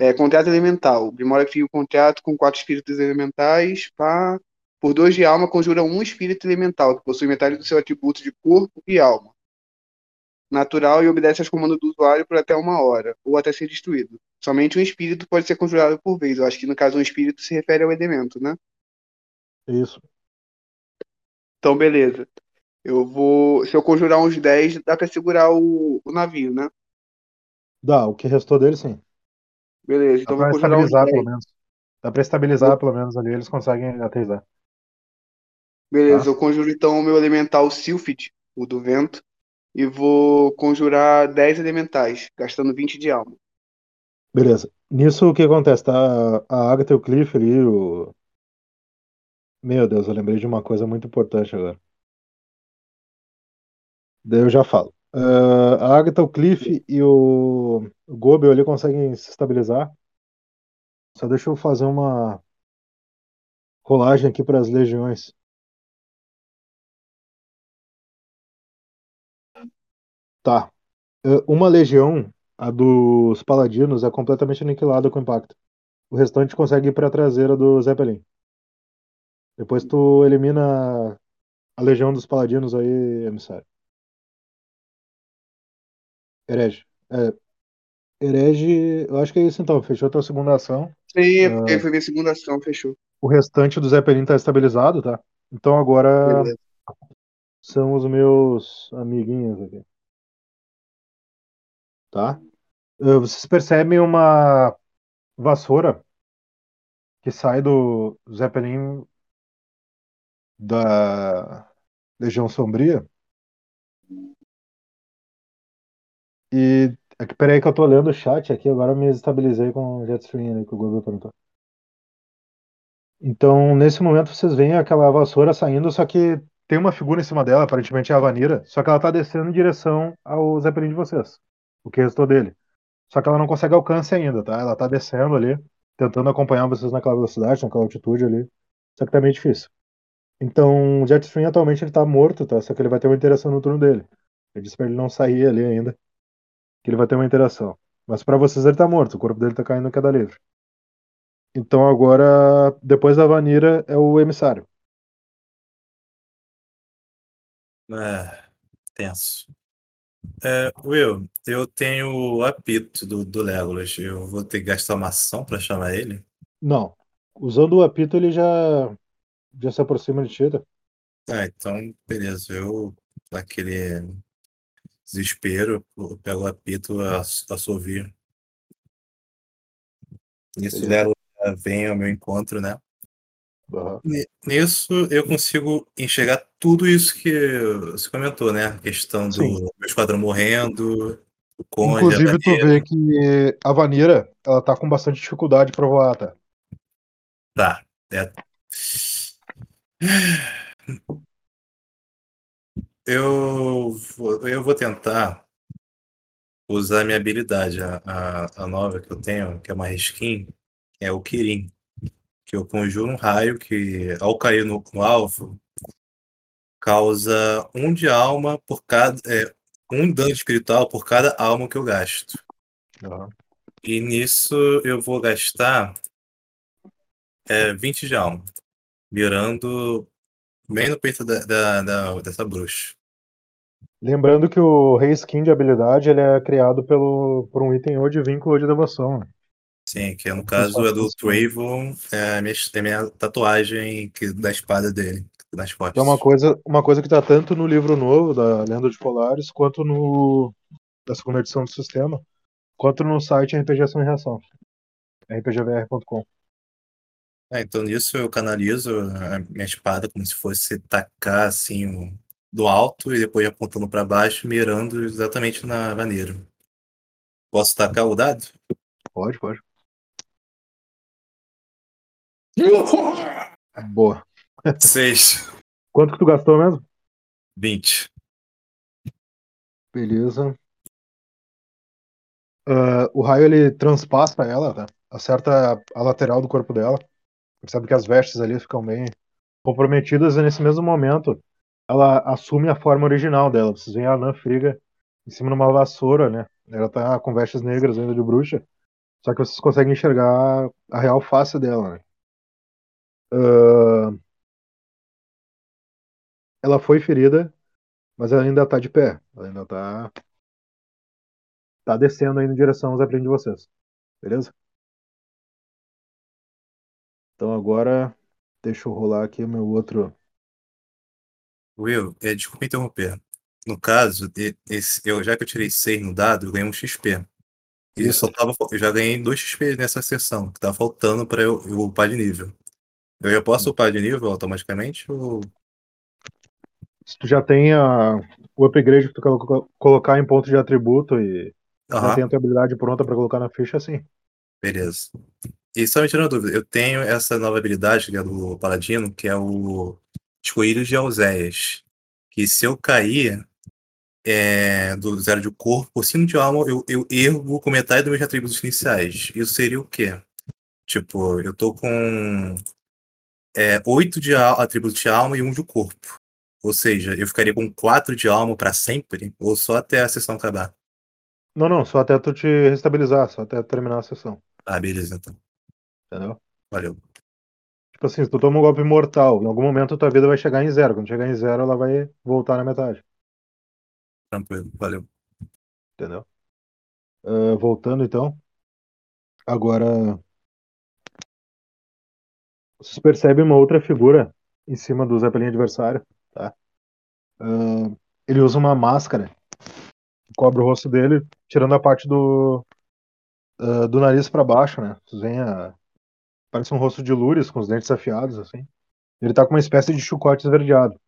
É, contrato elemental. Que fica o contrato com quatro espíritos elementais. Pá. Por dois de alma, conjura um espírito elemental, que possui metade do seu atributo de corpo e alma. Natural e obedece aos comandos do usuário por até uma hora, ou até ser destruído. Somente um espírito pode ser conjurado por vez. Eu acho que no caso um espírito se refere ao elemento, né? Isso. Então, beleza. Eu vou. Se eu conjurar uns 10, dá pra segurar o, o navio, né? Dá, o que restou dele, sim. Beleza, Dá então pra conjurar uns estabilizar, 10. pelo menos. Dá pra estabilizar, pelo menos, ali. Eles conseguem aterrizar. Beleza, Tá. eu conjuro então o meu elemental Sylphid, o do vento, e vou conjurar 10 elementais, gastando 20 de alma. Beleza. Nisso, o que acontece? Tá a Agatha e o Cliff ali, o... Meu Deus, eu lembrei de uma coisa muito importante agora. Daí eu já falo. Ah, a Agatha, o Cliff e o, o Gobel ali conseguem se estabilizar. Só deixa eu fazer uma rolagem aqui para as legiões. Tá. Ah, Uma legião, a dos paladinos, é completamente aniquilada com impacto. O restante consegue ir para a traseira do Zeppelin. Depois tu elimina a legião dos paladinos aí, emissário. Herege. É, herege, eu acho que é isso então. Fechou tua segunda ação. Sim, é porque foi minha segunda ação, fechou. O restante do Zeppelin tá estabilizado, tá? Então agora Beleza. são os meus amiguinhos aqui. Tá? Ah, Vocês percebem uma vassoura que sai do Zeppelin da Legião Sombria. E aqui, peraí que eu tô lendo o chat aqui, agora me estabilizei com o Jetstream ali que o Google perguntou. Então, nesse momento, vocês veem aquela vassoura saindo, só que tem uma figura em cima dela, aparentemente é a Vanira, só que ela tá descendo em direção ao Zeppelin de vocês, o que restou dele. Só que ela não consegue alcance ainda, tá? Ela tá descendo ali, tentando acompanhar vocês naquela velocidade, naquela altitude ali, só que tá meio difícil. Então, o Jetstream atualmente ele tá morto, tá? Só que ele vai ter uma interação no turno dele. Eu disse pra ele não sair ali ainda, que ele vai ter uma interação. Mas pra vocês ele tá morto, o corpo dele tá caindo em queda livre. Então agora, depois da Vanira, é o emissário. É, tenso. É, Will, eu tenho o apito do, do Legolas. Eu vou ter que gastar uma ação pra chamar ele. Não. Usando o apito, ele já, já se aproxima de ti. tá? Ah, então, beleza. Eu, naquele desespero, eu pego o apito, ass- assovio. Isso. Legolas vem ao meu encontro, né? Ni- Nisso eu consigo enxergar tudo isso que você comentou, né? A questão do Sim. meu esquadrão morrendo, o conde, a Inclusive, tu vê que a Vanira, ela tá com bastante dificuldade pra voar, tá? Tá. É. Eu vou, eu vou tentar usar minha habilidade, a, a, a nova que eu tenho, que é uma skin, é o Kirin. Que eu conjuro um raio que, ao cair no, no alvo, causa um de alma por cada. É, um dano espiritual por cada alma que eu gasto. Aham. E nisso eu vou gastar é, 20 de alma, mirando bem no peito da, da- da- dessa bruxa. Lembrando que o Rei Skin de habilidade ele é criado pelo, por um item ou de vínculo ou de devoção. né? Sim, que no Então, caso é do Trayvon, é a minha, é minha tatuagem que, da espada dele, nas costas. É uma coisa, uma coisa que tá tanto no livro novo da Lenda de Polares, quanto no da segunda edição do sistema, quanto no site RPG Ação e Reação. rpgvr.com. É, então nisso eu canalizo a minha espada como se fosse tacar assim um- do alto e depois apontando pra baixo, mirando exatamente na vaneira. Posso tacar o dado? Pode, pode. *laughs* Boa. Seis. Quanto que tu gastou mesmo? 20. Beleza. Ah, o raio ele transpassa ela, tá? acerta a, a lateral do corpo dela. Percebe que as vestes ali ficam bem comprometidas e nesse mesmo momento ela assume a forma original dela. Vocês veem a Anã Friga em cima de uma vassoura, né? Ela tá com vestes negras ainda de bruxa. Só que vocês conseguem enxergar a real face dela, né? Ah, ela foi ferida, mas ela ainda tá de pé. Ela ainda tá. tá descendo aí em direção aos aprendiz de vocês. Beleza? Então agora. Deixa eu rolar aqui o meu outro. Will, é, desculpa interromper. No caso, esse, eu, já que eu tirei 6 no dado, eu ganhei um XP. E só tava, eu já ganhei 2 XP nessa sessão, que tá faltando pra eu, eu upar de nível. Eu já posso upar de nível automaticamente? Ou... Se tu já tem a, o upgrade que tu colo- colocar em ponto de atributo e não Aham, tem a tua habilidade pronta pra colocar na ficha, sim. beleza. E só me tirando uma dúvida, eu tenho essa nova habilidade que é do Paladino, que é o Escolhido de Alzéias. Que se eu cair é, do zero de corpo, sino de alma, eu, eu ergo com metade dos meus atributos iniciais. Isso seria o quê? Tipo, eu tô com é, 8 de al- atributos de alma e um de corpo. Ou seja, eu ficaria com 4 de alma pra sempre, ou só até a sessão acabar. Não, não, só até tu te restabilizar, só até terminar a sessão. Ah, beleza, então. Entendeu? Valeu. Tipo assim, se tu toma um golpe mortal, em algum momento tua vida vai chegar em zero. Quando chegar em zero, ela vai voltar na metade. Tranquilo, valeu. Entendeu? Ah, voltando então. Agora. Vocês percebem uma outra figura em cima do Zeppelin adversário, tá? Ah, ele usa uma máscara cobre o rosto dele, tirando a parte do, ah, do nariz pra baixo, né? Vocês veem a... Parece um rosto de lures com os dentes afiados, assim. Ele tá com uma espécie de chicote esverdeado.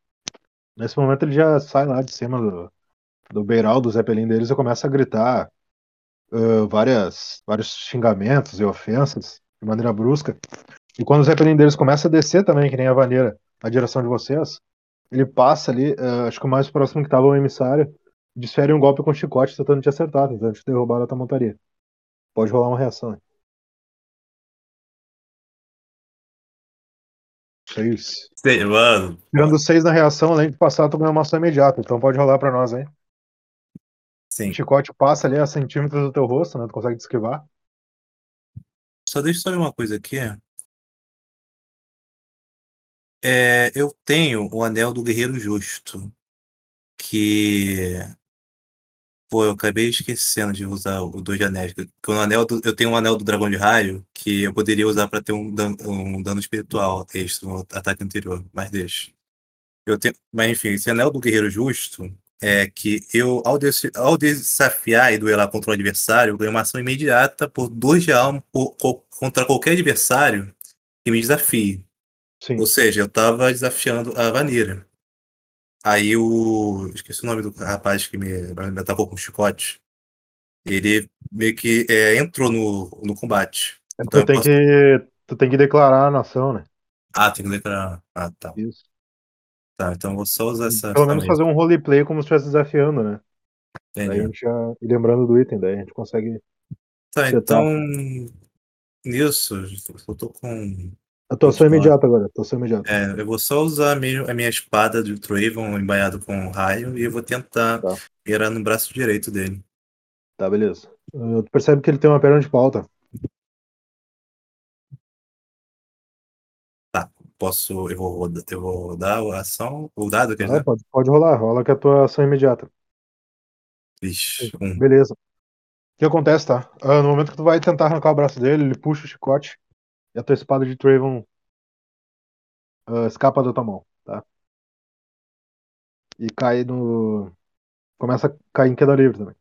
Nesse momento ele já sai lá de cima do, do beiral do Zeppelin deles e começa a gritar ah, várias, vários xingamentos e ofensas de maneira brusca. E quando o Zeppelin deles começa a descer também, que nem a vaneira, na direção de vocês, ele passa ali, ah, acho que o mais próximo que estava o emissário, desfere um golpe com chicote tentando te acertar, tentando te derrubar da tua montaria. Pode rolar uma reação. hein? Seis. Sei, mano. Tirando seis na reação, além de passar, tu ganha uma ação imediata. Então pode rolar pra nós, hein? Sim. O chicote passa ali a centímetros do teu rosto, né? Tu consegue te esquivar. Só deixa eu saber uma coisa aqui. É, eu tenho o Anel do Guerreiro Justo. Que. Pô, eu acabei esquecendo de usar o dois de anéis. que o anel do- eu tenho um anel do Dragão de Raio que eu poderia usar pra ter um dano, um dano espiritual extra no ataque anterior, mas deixa. Eu tenho, mas enfim, esse anel do Guerreiro Justo é que eu, ao, des- ao desafiar e duelar contra o adversário, eu ganho uma ação imediata por dois de alma por- co- contra qualquer adversário que me desafie. Sim. Ou seja, eu tava desafiando a Vanira. Aí o. Esqueci o nome do rapaz que me, me atacou com chicote. Ele meio que é, entrou no, no combate. É, Então tu, tem posso- que, tu tem que declarar a nação, né? Ah, tem que declarar. Ah, tá. Isso. Tá, então vou só usar essa. Pelo menos fazer um roleplay como se estivesse desafiando, né? Daí a Entendi. gente já. E lembrando do item, daí a gente consegue. Tá, setar. então. Nisso, eu tô com. Atuação imediata agora, atuação imediata. É, eu vou só usar mesmo a minha espada de Trayvon embanhado com raio e eu vou tentar Tá. mirar no braço direito dele. Tá, beleza. Uh, tu percebe que ele tem uma perna de pauta. Posso. Eu vou, roda- eu vou rodar a ação. O dado, quer Ah, pode, pode rolar, rola que é a tua ação imediata. Vixe, um. Beleza. O que acontece, tá? Ah, no momento que tu vai tentar arrancar o braço dele, ele puxa o chicote e a tua espada de Trayvon ah, escapa da tua mão, tá? E cai no. Começa a cair em queda livre também.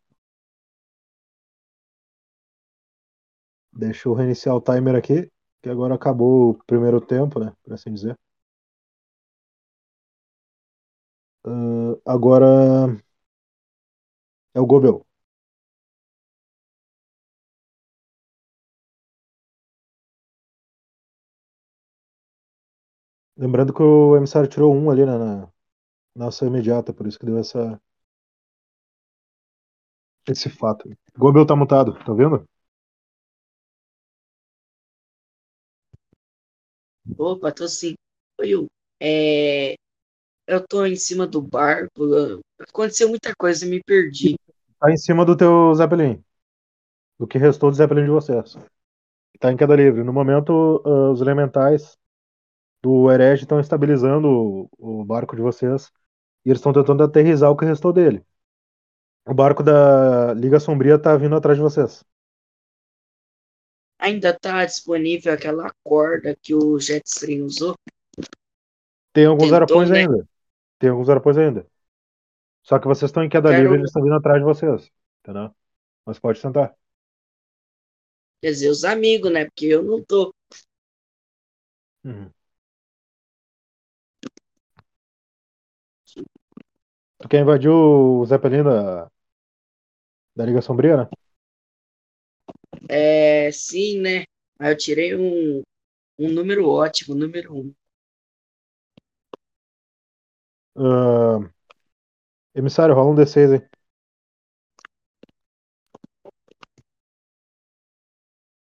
Deixa eu reiniciar o timer aqui. Que agora acabou o primeiro tempo, né? Por assim dizer. Ah, agora é o Gobel. Lembrando que o emissário tirou um ali na, na, na ação imediata, por isso que deu essa. Esse fato. Gobel tá mutado, tá vendo? Opa, tô sim. Oi, Hugo. É, eu tô em cima do barco. Aconteceu muita coisa, me perdi. Tá em cima do teu Zeppelin. Do que restou do Zeppelin de vocês. Tá em queda livre. No momento, ah, os elementais do herege estão estabilizando o, o barco de vocês. E eles estão tentando aterrizar o que restou dele. O barco da Liga Sombria tá vindo atrás de vocês. Ainda tá disponível aquela corda que o Jetstream usou? Tem alguns arapões né? ainda. Tem alguns arapões ainda. Só que vocês estão em queda Quero- livre e eles estão vindo atrás de vocês. Entendeu? Mas pode tentar. Quer dizer, os amigos, né? Porque eu não tô. Uhum. Tu quer invadir o Zeppelin da, da Liga Sombria, né? É, sim, né? Mas eu tirei um, um número ótimo, número um. Ah, emissário, rola um D6 aí.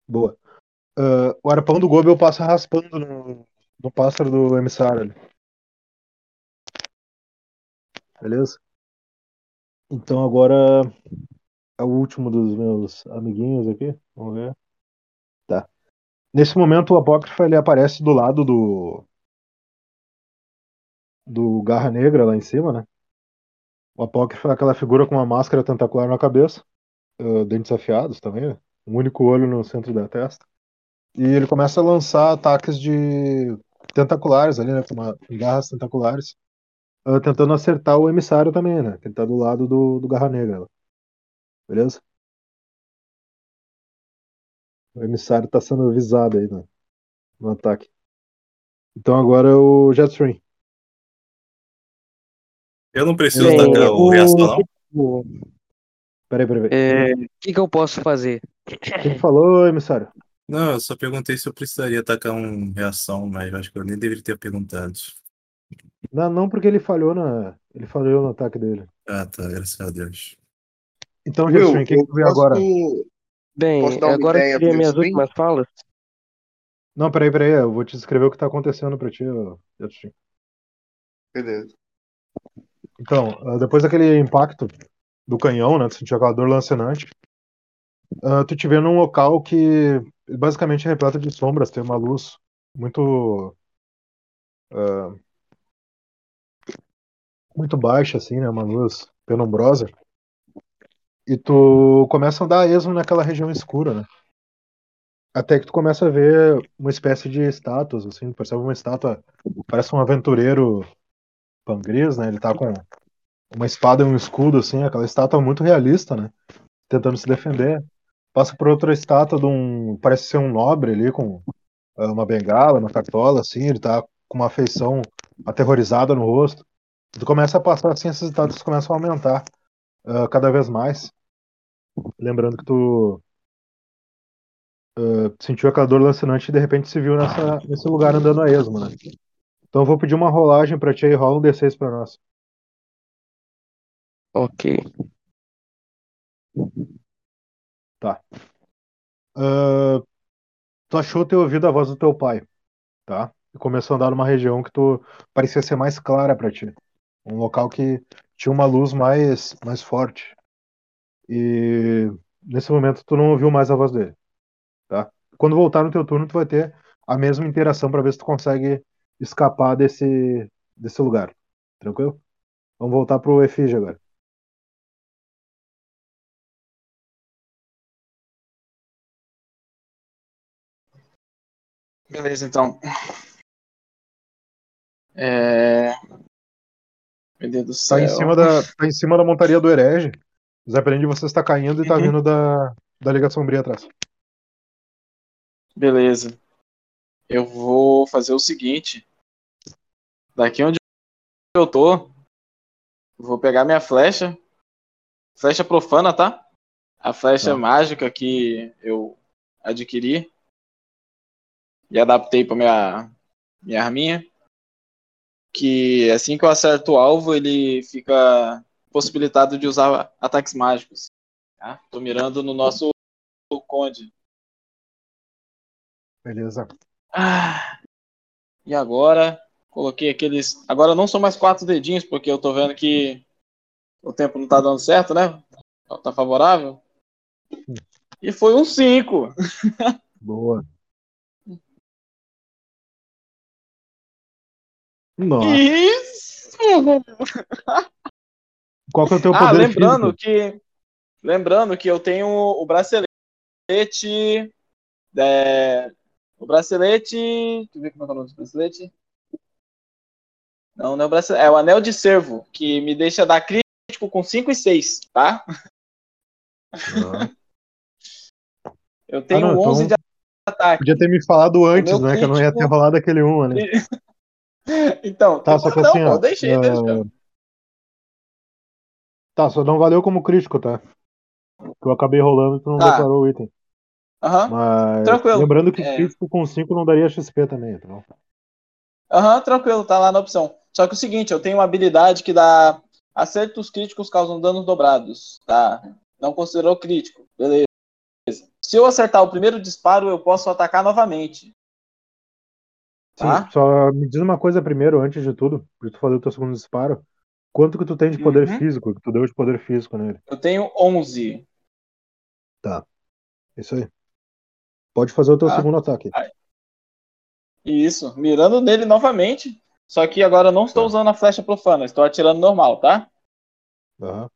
Boa. Ah, o arpão do Gobel passa raspando no, no pássaro do emissário. ali. Beleza? Então agora é o último dos meus amiguinhos aqui. Vamos ver. Tá. Nesse momento o apócrifo ele aparece do lado do do Garra Negra lá em cima, né? O apócrifo é aquela figura com uma máscara tentacular na cabeça, ah, dentes afiados também, né? um único olho no centro da testa. E ele começa a lançar ataques de tentaculares ali, né? Com uma- garras tentaculares, ah, tentando acertar o emissário também, né? Que ele tá do lado do, do Garra Negra. Beleza? O emissário tá sendo avisado aí no, no ataque. Então agora é o Jetstream. Eu não preciso tacar o o- reação, não? o- Peraí, peraí, peraí. é, O que que eu posso fazer? Quem falou, emissário? Não, eu só perguntei se eu precisaria tacar um reação, mas eu acho que eu nem deveria ter perguntado. Não, não porque ele falhou na. Ele falhou no ataque dele. Ah, tá, graças a Deus. Então, Jetstream, o que, que eu tu vê posso- agora? Bem, Posso dar uma agora ideia seria minhas Jetstream? últimas falas. Não, peraí, peraí, eu vou te descrever o que tá acontecendo pra ti, Jetstream. Beleza. Então, ah, depois daquele impacto do canhão, né? Tu sentiu aquela dor lancinante. ah, tu te vê num local que basicamente é repleto de sombras, tem uma luz muito. ah, muito baixa, assim, né? Uma luz penumbrosa. E tu começa a andar a esmo naquela região escura, né? Até que tu começa a ver uma espécie de estátuas, assim, percebe uma estátua, parece um aventureiro pangris, né? Ele tá com uma espada e um escudo, assim, aquela estátua muito realista, né? Tentando se defender. Passa por outra estátua de um. Parece ser um nobre ali, com ah, uma bengala, uma cartola, assim, ele tá com uma feição aterrorizada no rosto. Tu começa a passar assim, essas estátuas começam a aumentar ah, cada vez mais. Lembrando que tu ah, sentiu aquela dor lancinante e de repente se viu nessa, nesse lugar andando a esmo, né? Então eu vou pedir uma rolagem pra ti aí, rola um D6 pra nós. Ok. Ah, tu achou ter ouvido a voz do teu pai, tá? E começou a andar numa região que tu parecia ser mais clara pra ti. Um local que tinha uma luz mais, mais forte. E nesse momento tu não ouviu mais a voz dele, tá? Quando voltar no teu turno, tu vai ter a mesma interação pra ver se tu consegue escapar desse, desse lugar. Tranquilo? Vamos voltar pro Efígie agora. Beleza, então. É... Meu Deus do céu. Tá em cima da, tá em cima da montaria do herege. O Zeppelin de vocês tá caindo e tá Uhum. vindo da, da Liga Sombria atrás. Beleza. eu vou fazer o seguinte. Daqui onde eu tô, vou pegar minha flecha. Flecha profana, tá? A flecha Tá. mágica que eu adquiri. E adaptei pra minha, minha arminha. Que assim que eu acerto o alvo, ele fica possibilitado de usar ataques mágicos. Tá? Tô mirando no nosso conde. Beleza. Ah, e agora, coloquei aqueles. Agora não são mais quatro dedinhos, porque eu tô vendo que o tempo não tá dando certo, né? Tá favorável. E foi um 5. *laughs* Boa. Nossa. Isso! Qual que é o teu Ah, poder lembrando físico? que. Lembrando que eu tenho o bracelete. é, o bracelete. Deixa eu ver como é é o nome do bracelete. Não, não é o bracelete. É o anel de servo, que me deixa dar crítico com 5 e 6, tá? Ah. Eu tenho Ah, não, 11 de então- ataque. Podia ter me falado antes, né? Que eu não ia ter crítico- rolado aquele um ali. *laughs* Então, Tá, só que não, assim, ó, deixei, ah, deixa. Tá, só não valeu como crítico, tá? Que eu acabei rolando e tu não Tá. declarou o item. Aham, Mas Tranquilo. lembrando que É. crítico com 5 não daria XP também, então. aham, tranquilo, tá lá na opção. Só que é o seguinte, eu tenho uma habilidade que dá acertos críticos causam danos dobrados, tá? Não considerou crítico, beleza. Se eu acertar o primeiro disparo, eu posso atacar novamente. Sim, Tá? só me diz uma coisa primeiro, antes de tudo, pra tu fazer o teu segundo disparo. Quanto que tu tem de poder Uhum. físico, que tu deu de poder físico nele? Eu tenho 11. Isso aí. Pode fazer o teu Tá. segundo ataque. Isso, mirando nele novamente. Só que agora eu não estou Tá. usando a flecha profana, estou atirando normal, tá? Aham.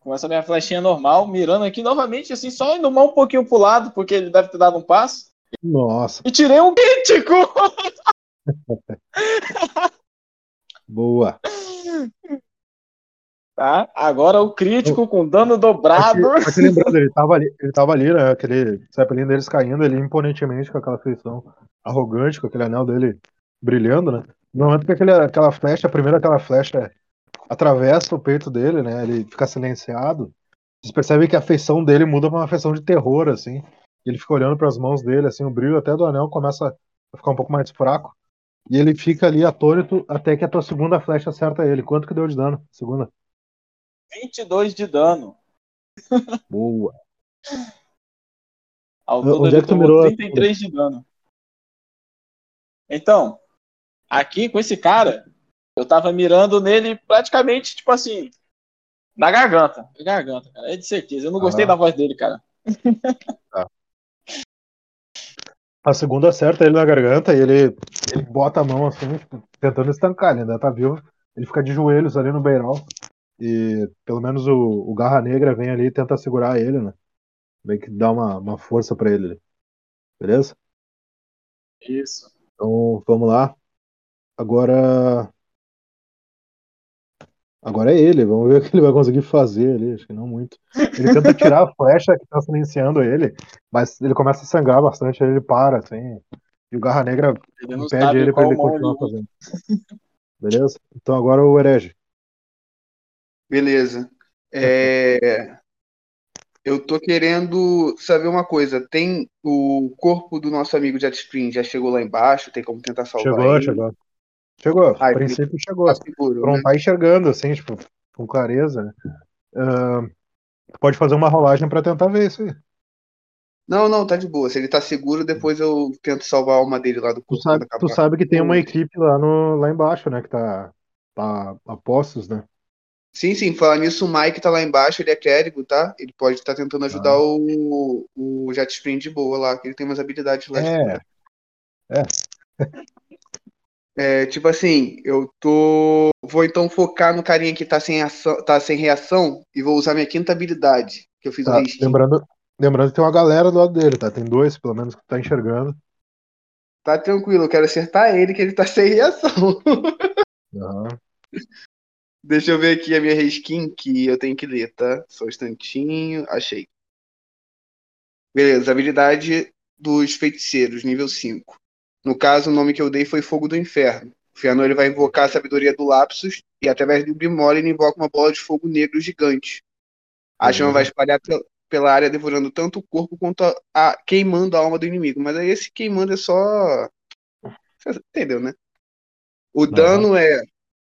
Com essa minha flechinha normal, mirando aqui novamente, assim, só indo mais um pouquinho pro lado, porque ele deve ter dado um passo. Nossa, E tirei um crítico! boa. Tá? Agora o crítico com dano dobrado. Lembrando, ele tava ali, ele tava ali, né? Aquele Zeppelin deles caindo ali imponentemente com aquela feição arrogante, com aquele anel dele brilhando, né? No momento que aquele, aquela flecha, a primeira aquela flecha atravessa o peito dele, né? Ele fica silenciado. Vocês percebem que a feição dele muda pra uma feição de terror, assim. E ele fica olhando pras mãos dele, assim, o brilho até do anel começa a ficar um pouco mais fraco. E ele fica ali atônito até que a tua segunda flecha acerta ele. Quanto que deu de dano? Segunda. 22 de dano. Boa. Ao Onde todo é ele que tu tomou mirou a 33 de dano. Então, aqui com esse cara, eu tava mirando nele praticamente, tipo assim, na garganta. Na garganta, cara. É de certeza. Eu não gostei Ah. da voz dele, cara. A segunda acerta ele na garganta e ele, ele bota a mão assim, tipo, tentando estancar, ele ainda tá vivo. Ele fica de joelhos ali no beiral. E pelo menos o, o Garra Negra vem ali e tenta segurar ele, né? Meio que dá uma, uma força pra ele. Beleza? Isso. Então vamos lá. Agora. Agora é ele, vamos ver *laughs* o que ele vai conseguir fazer ali, acho que não muito. Ele tenta tirar a flecha que tá silenciando ele, mas ele começa a sangrar bastante, aí ele para, assim. E o Garra Negra Ele não impede ele pra ele continuar ele fazendo. Beleza? Então agora o herege. Beleza. É, Eu tô querendo saber uma coisa. Tem o corpo do nosso amigo Jet Spring já chegou lá embaixo? Tem como tentar salvar Chegou, ele? chegou. Chegou, Ai, a princípio chegou. Tá seguro, Tu não né? tá enxergando, assim, tipo, com clareza, né? Ah, pode fazer uma rolagem pra tentar ver isso aí. Não, não, tá de boa. Se ele tá seguro, depois eu tento salvar a alma dele lá do Tu corpo. sabe, tu sabe que tem uma equipe lá, no, lá embaixo, né? Que tá, tá a postos, né? Sim, sim. Falar nisso, o Mike tá lá embaixo, ele é clérigo, tá? Ele pode estar tentando ajudar Ah. o, o Jet Spring de boa lá, que ele tem umas habilidades lá. de É, É, tipo assim, eu tô. Vou então focar no carinha que tá sem, ação, tá sem reação e vou usar minha quinta habilidade, que eu fiz o tá. risquinho. Lembrando, lembrando que tem uma galera do lado dele, tá? Tem dois, pelo menos, que tá enxergando. Tá tranquilo, eu quero acertar ele, que ele tá *laughs* sem reação. Aham. Deixa eu ver aqui a minha reskin que eu tenho que ler, tá? Só um instantinho. Achei. Beleza, habilidade dos feiticeiros, nível 5. No caso, o nome que eu dei foi Fogo do Inferno. O Fianor ele vai invocar a sabedoria do Lapsus e através do Grimório ele invoca uma bola de fogo negro gigante. A chama vai espalhar pel- pela área, devorando tanto o corpo quanto a, a- queimando a alma do inimigo. Mas aí esse queimando é só. Entendeu, né? O dano é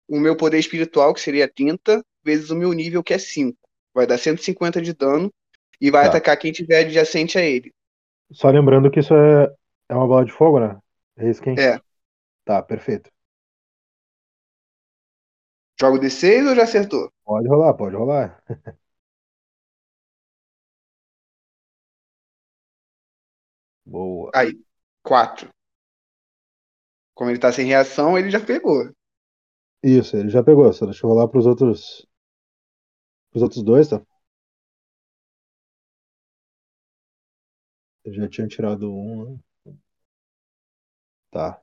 o meu poder espiritual, que seria 30, vezes o meu nível, que é 5. Vai dar 150 de dano e vai Tá. atacar quem tiver adjacente a ele. Só lembrando que isso é, é uma bola de fogo, né? É isso quem? É. Tá, perfeito. Joga o D6 ou já acertou? Pode rolar, pode rolar. *laughs* Boa. Aí, 4. Como ele tá sem reação, ele já pegou. Isso, ele já pegou. Só deixa eu rolar pros outros. Pros outros dois, tá? Eu já tinha tirado um. né? Tá.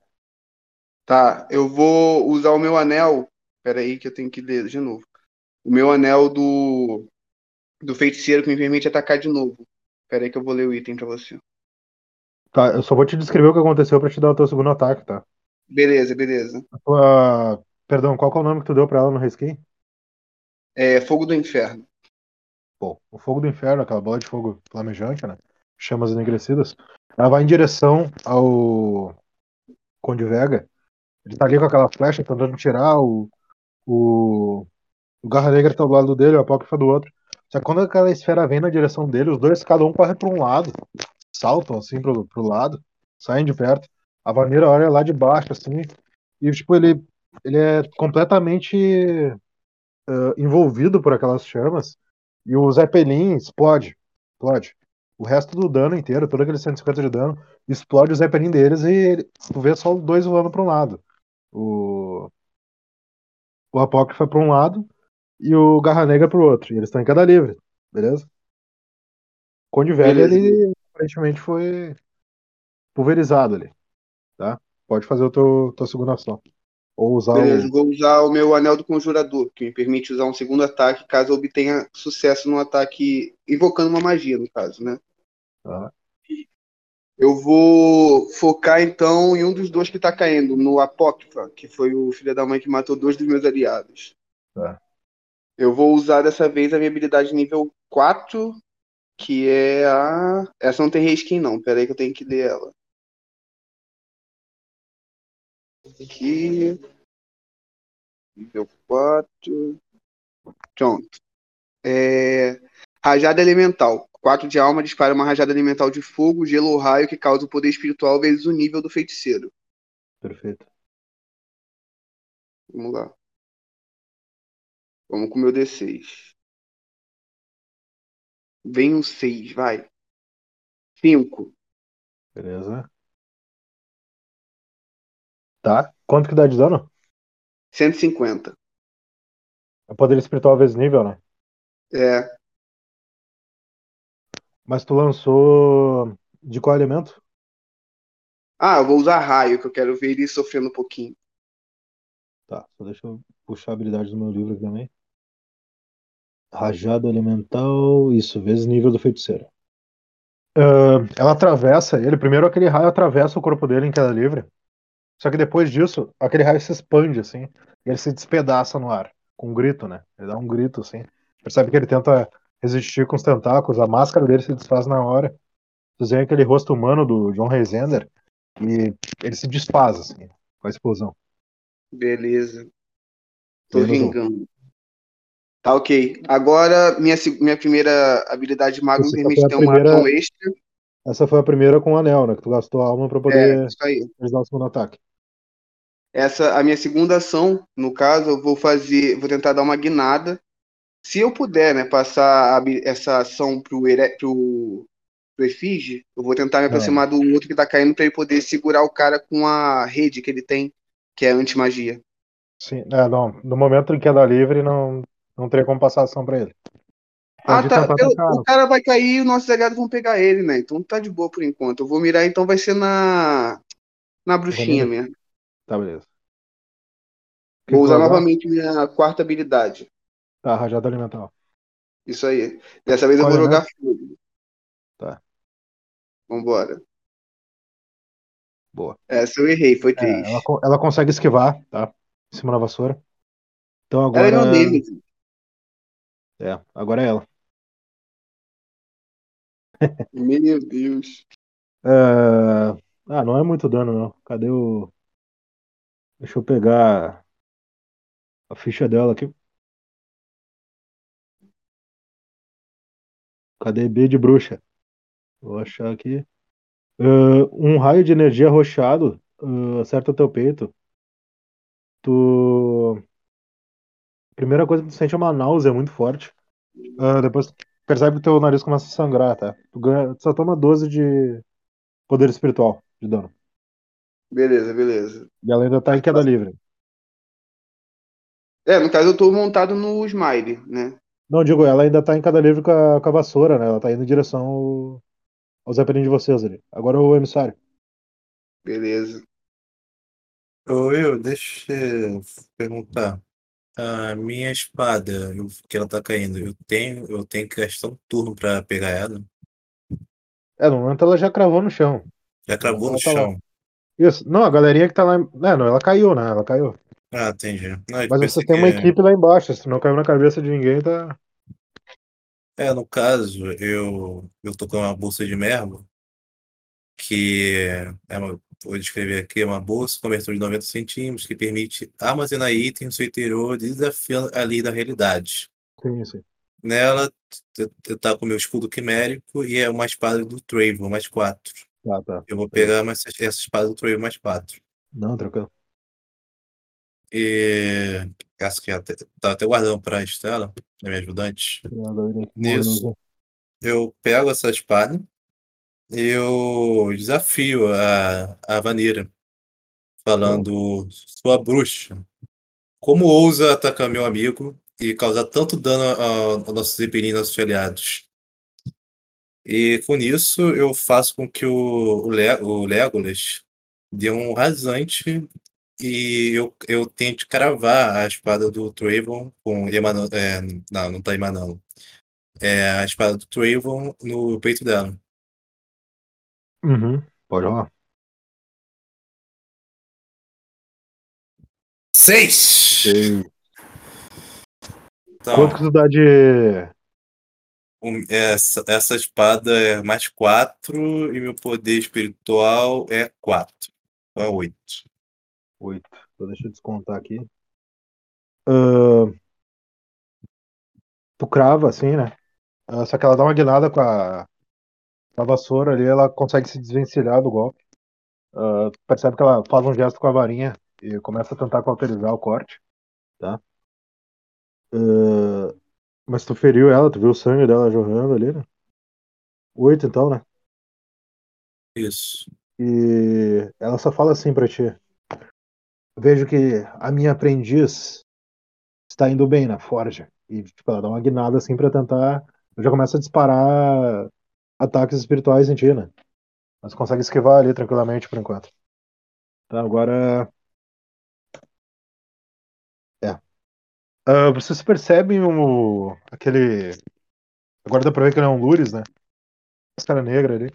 Tá, eu vou usar o meu anel. Pera aí que eu tenho que ler de novo. O meu anel do do feiticeiro que me permite atacar de novo. Pera aí que eu vou ler o item pra você. Tá, eu só vou te descrever o que aconteceu pra te dar o teu segundo ataque, tá? Beleza, beleza. Tua- Perdão, qual que é o nome que tu deu pra ela no reskin? É Fogo do Inferno. Bom, o fogo do inferno, aquela bola de fogo flamejante, né? Chamas enegrecidas. Ela vai em direção ao Conde Vega. Ele tá ali com aquela flecha, tentando tirar o. O, o Garra Negra tá do lado dele, o Apócrifa do outro. Só que quando aquela esfera vem na direção dele, os dois, cada um corre pra um lado. Saltam assim pro, pro lado, saem de perto. A Vanilla olha lá de baixo, assim. E, tipo, ele, ele é completamente ah, envolvido por aquelas chamas. E o Zeppelin explode. Explode. O resto do dano inteiro, todo aquele 150 de dano, explode o Zeppelin deles e ele- tu vê só os dois voando para um lado. O, o Apócrifa para um lado e o Garra Negra para o outro. E eles estão em queda livre, beleza? Conde Velho, ele aparentemente foi pulverizado ali. Tá? Pode fazer teu, tua segunda ação. Ou usar Beleza, o. vou usar o meu anel do conjurador, que me permite usar um segundo ataque caso eu obtenha sucesso no ataque invocando uma magia, no caso, né? Tá. Eu vou focar então em um dos dois que tá caindo, no Apócrifa, que foi o filho da mãe que matou dois dos meus aliados. Tá. Eu vou usar dessa vez a minha habilidade nível 4, que é a. Essa não tem reskin, não. Pera aí que eu tenho que ler ela. Aqui. Nível 4. Pronto. É... Rajada elemental. 4 de alma dispara uma rajada elemental de fogo, gelo ou raio que causa o poder espiritual vezes o nível do feiticeiro. Perfeito. Vamos lá. Vamos com o meu D6. Vem um 6, vai. 5. Beleza. Tá. Quanto que dá de dano? 150. É poder espiritual vezes nível, né? É. Mas tu lançou de qual elemento? Ah, eu vou usar raio, que eu quero ver ele sofrendo um pouquinho. Tá, só deixa eu puxar a habilidade do meu livro aqui também. Rajada elemental, isso, vezes nível do feiticeiro. Ah, ela atravessa ele, primeiro aquele raio atravessa o corpo dele em queda livre. Só que depois disso, aquele raio se expande assim, e ele se despedaça no ar, com um grito, né? Ele dá um grito assim. Percebe que ele tenta resistir com os tentáculos, a máscara dele se desfaz na hora. Vocês veem aquele rosto humano do John Reisender e ele se desfaz assim, com a explosão. Beleza. Tô Menos um. vingando. Tá ok. Agora, minha, minha primeira habilidade mago me permite ter uma primeira- ação extra. Essa foi a primeira com o anel, né? Que tu gastou a alma pra É, poder aí. realizar o segundo ataque. Essa, a minha segunda ação, no caso, eu vou fazer, vou tentar dar uma guinada. Se eu puder, né, passar a essa ação pro, Ere- pro, pro Efige, eu vou tentar me aproximar do outro que tá caindo pra ele poder segurar o cara com a rede que ele tem, que é anti-magia. Sim, é, não. No momento em queda livre, não, não teria como passar ação pra ele. Ah, Pode tá. Eu- o cara vai cair e os nossos aliados vão pegar ele, né? Então tá de boa por enquanto. Eu vou mirar, então vai ser na. Na bruxinha mesmo. Tá, beleza. Vou usar novamente minha quarta habilidade. Tá, rajada alimentar. Isso aí. Dessa vez eu Qual vou é, né? jogar fogo. Tá. Vambora. Boa. Essa eu errei, foi É, três. ela, co- ela consegue esquivar, tá? Em cima da vassoura. Então Ela é agora. meu Nemesis. É, agora é ela. Meu Deus. *laughs* É, Ah, não é muito dano, não. Cadê o. Deixa eu pegar a ficha dela aqui. Cadê B de bruxa? Vou achar aqui. Ah, um raio de energia roxado ah, acerta o teu peito. Tu. Primeira coisa que tu sente é uma náusea muito forte. Ah, depois tu percebe que teu nariz começa a sangrar, tá? Tu, ganha... tu só toma 12 de poder espiritual de dano. Beleza, beleza. E ela ainda tá em queda livre. É, no caso eu tô montado no Smile, né? Não, digo, ela ainda tá em queda livre com a, com a vassoura, né? Ela tá indo em direção ao, ao Zeppelin de vocês ali. Agora o emissário. Beleza. Ô, eu, deixa eu perguntar. A minha espada, eu- que ela tá caindo, eu tenho, eu tenho que gastar um turno pra pegar ela. É, no momento ela já cravou no chão. Já cravou no tá lá. chão. Isso. Não, a galerinha que tá lá. É, não, ela caiu, né? Ela caiu. Ah, entendi. Não, eu Mas pensei você tem uma que- equipe lá embaixo. Se não caiu na cabeça de ninguém, tá. É, no caso, eu, eu tô com uma bolsa de merda, que é uma, vou descrever aqui, é uma bolsa com abertura de 90 centímetros que permite armazenar itens no seu interior, desafiando a lei da realidade. Sim, sim. Nela, t- tá com o meu escudo quimérico e é uma espada do Trayvon, mais 4. Tá, tá. Eu vou pegar mais essa espada do Trayvon, mais 4. Não, tranquilo. E acho que até, tá até guardando pra Estela, a minha ajudante. Nisso. morre eu pego essa espada e eu desafio a, a Vanira, falando: Sua bruxa, como ousa atacar meu amigo e causar tanto dano aos nossos e nossos aliados? E com isso eu faço com que o, o, Le- o Legolas dê um rasante e eu, eu tente cravar a espada do Trayvon com emana- é, não, não tá emanando. É a espada do Trayvon no peito dela. Uhum. Pode rolar. Seis! Então, Quanto que tu dá de. Essa, essa espada é mais quatro e meu poder espiritual é quatro. Então é oito. Oito. Então deixa eu descontar aqui. Ah, tu crava assim, né? Ah, só que ela dá uma guinada com a, a vassoura ali, ela consegue se desvencilhar do golpe. Tu percebe que ela faz um gesto com a varinha e começa a tentar cauterizar o corte, tá? Ah, mas tu feriu ela, tu viu o sangue dela jorrando ali, né? Oito então, né? Isso. E ela só fala assim pra ti. Vejo que a minha aprendiz está indo bem na forja. E tipo, ela dá uma guinada assim pra tentar. Já começa a disparar ataques espirituais em ti, né? Mas consegue esquivar ali tranquilamente por enquanto. Tá, agora. Ah, vocês percebem o. aquele. Agora dá pra ver que ele é um Lures, né? Máscara negra ali.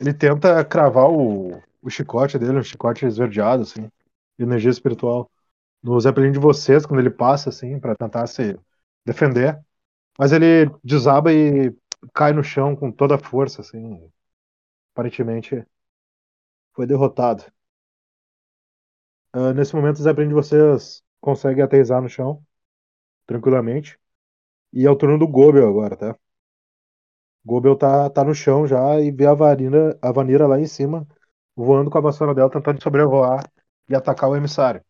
Ele tenta cravar o, o chicote dele, um chicote esverdeado, assim, de energia espiritual, no Zeppelin de vocês, quando ele passa, assim, pra tentar se defender. Mas ele desaba e cai no chão com toda a força, assim. Aparentemente foi derrotado. Ah, nesse momento, o Zeppelin de vocês consegue aterrissar no chão, tranquilamente. E é o turno do Gobel agora, tá? Gobel tá, tá no chão já e vê a Vanira, a Vanira lá em cima, voando com a vassoura dela, tentando sobrevoar e atacar o emissário.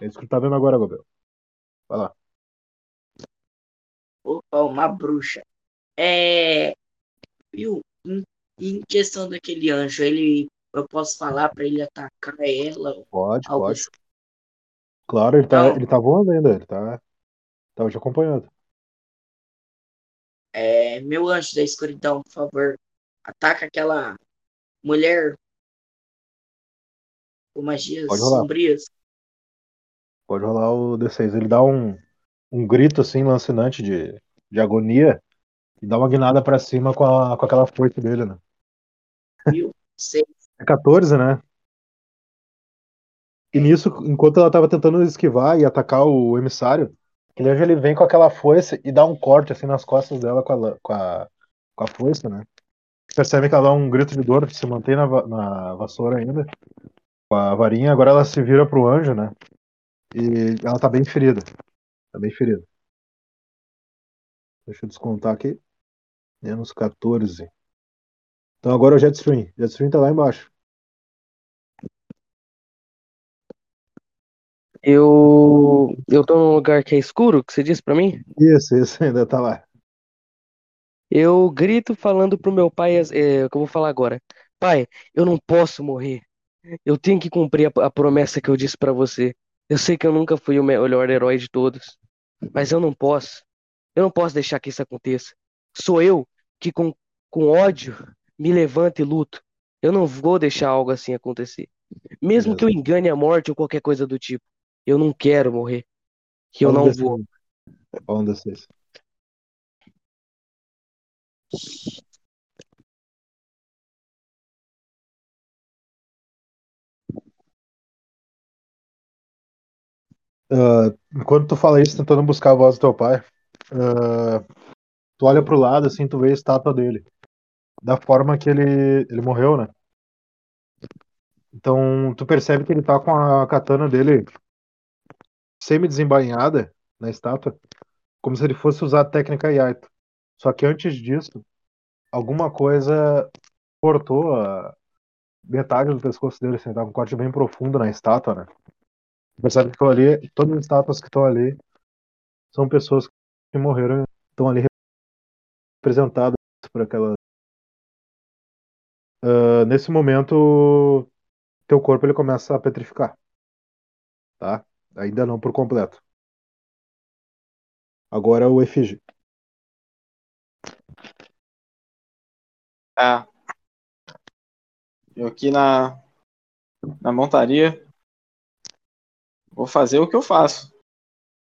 É isso que tu tá vendo agora, Gobel. Vai lá. Opa, uma bruxa. É. Viu? Em, questão daquele anjo, ele. Eu posso falar pra ele atacar ela? Pode, pode. assim. Claro, ele tá, Não. ele tá voando ainda, ele tá, tava te acompanhando. É, meu anjo da escuridão, por favor, ataca aquela mulher com magias Pode rolar. sombrias. Pode rolar o D6. Ele dá um, um grito assim, lancinante de, de agonia e dá uma guinada pra cima com, a, com aquela força dele, né? Viu? Seis. É 14, né? E nisso, enquanto ela tava tentando esquivar e atacar o emissário, anjo ele vem com aquela foice e dá um corte assim nas costas dela com a, com a, com a né? Percebe que ela dá um grito de dor, se mantém na, na vassoura ainda, com a varinha. Agora ela se vira pro anjo, né? E ela tá bem ferida. Tá bem ferida. Deixa eu descontar aqui. Menos 14. Então agora é o Jetstream. Jetstream tá lá embaixo. Eu. Eu tô num lugar que é escuro, que você disse pra mim? Isso, isso *laughs* ainda tá lá. Eu grito falando pro meu pai é, que eu vou falar agora. Pai, eu não posso morrer. Eu tenho que cumprir a, a promessa que eu disse pra você. Eu sei que eu nunca fui o melhor herói de todos, mas eu não posso. Eu não posso deixar que isso aconteça. Sou eu que com, com ódio me levanto e luto. Eu não vou deixar algo assim acontecer. Mesmo que eu engane a morte ou qualquer coisa do tipo. Eu não quero morrer. Que eu não D6. vou. Um D6. Ah, enquanto tu fala isso, tentando buscar a voz do teu pai, ah, tu olha pro lado, assim, tu vê a estátua dele. Da forma que ele, ele morreu, né? Então, tu percebe que ele tá com a katana dele semi-desembainhada na estátua, como se ele fosse usar a técnica Yaito. Só que antes disso, alguma coisa cortou a metade do pescoço dele, assim, tava um corte bem profundo na estátua, né? Percebe que ali, todas as estátuas que estão ali são pessoas que morreram, estão ali representadas por aquela. Ah, nesse momento, teu corpo ele começa a petrificar, tá? Ainda não por completo. Agora é o efígie. Tá. Eu aqui na, na montaria vou fazer o que eu faço.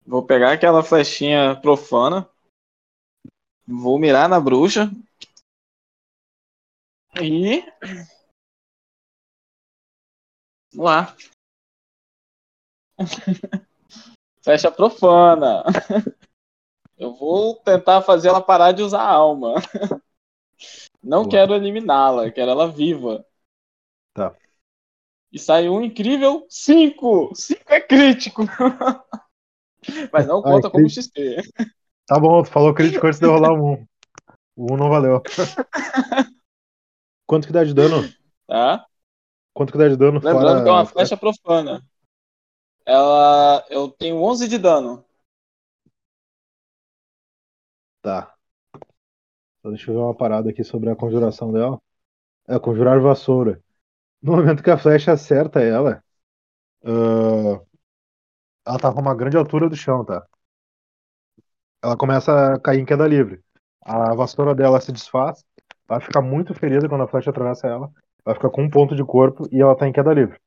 Vou pegar aquela flechinha profana, vou mirar na bruxa e. Vamos lá. *laughs* Flecha profana. *laughs* Eu vou tentar fazer ela parar de usar a alma. *laughs* Não Boa. quero eliminá-la, quero ela viva. Tá. E saiu um incrível 5! 5 é crítico! Mas não Ah, conta é como. XP. Tá bom, tu falou crítico antes de eu rolar um. O um não valeu. Quanto que dá de dano? Tá? Quanto que dá de dano Lembrando fora... que é uma flecha profana. Ela. Eu tenho 11 de dano. Tá. Só deixa eu ver uma parada aqui sobre a conjuração dela. É conjurar vassoura. No momento que a flecha acerta ela, ah, ela tá com uma grande altura do chão, tá? Ela começa a cair em queda livre. A vassoura dela se desfaz, vai ficar muito ferida quando a flecha atravessa ela, vai ficar com um ponto de corpo e ela tá em queda livre.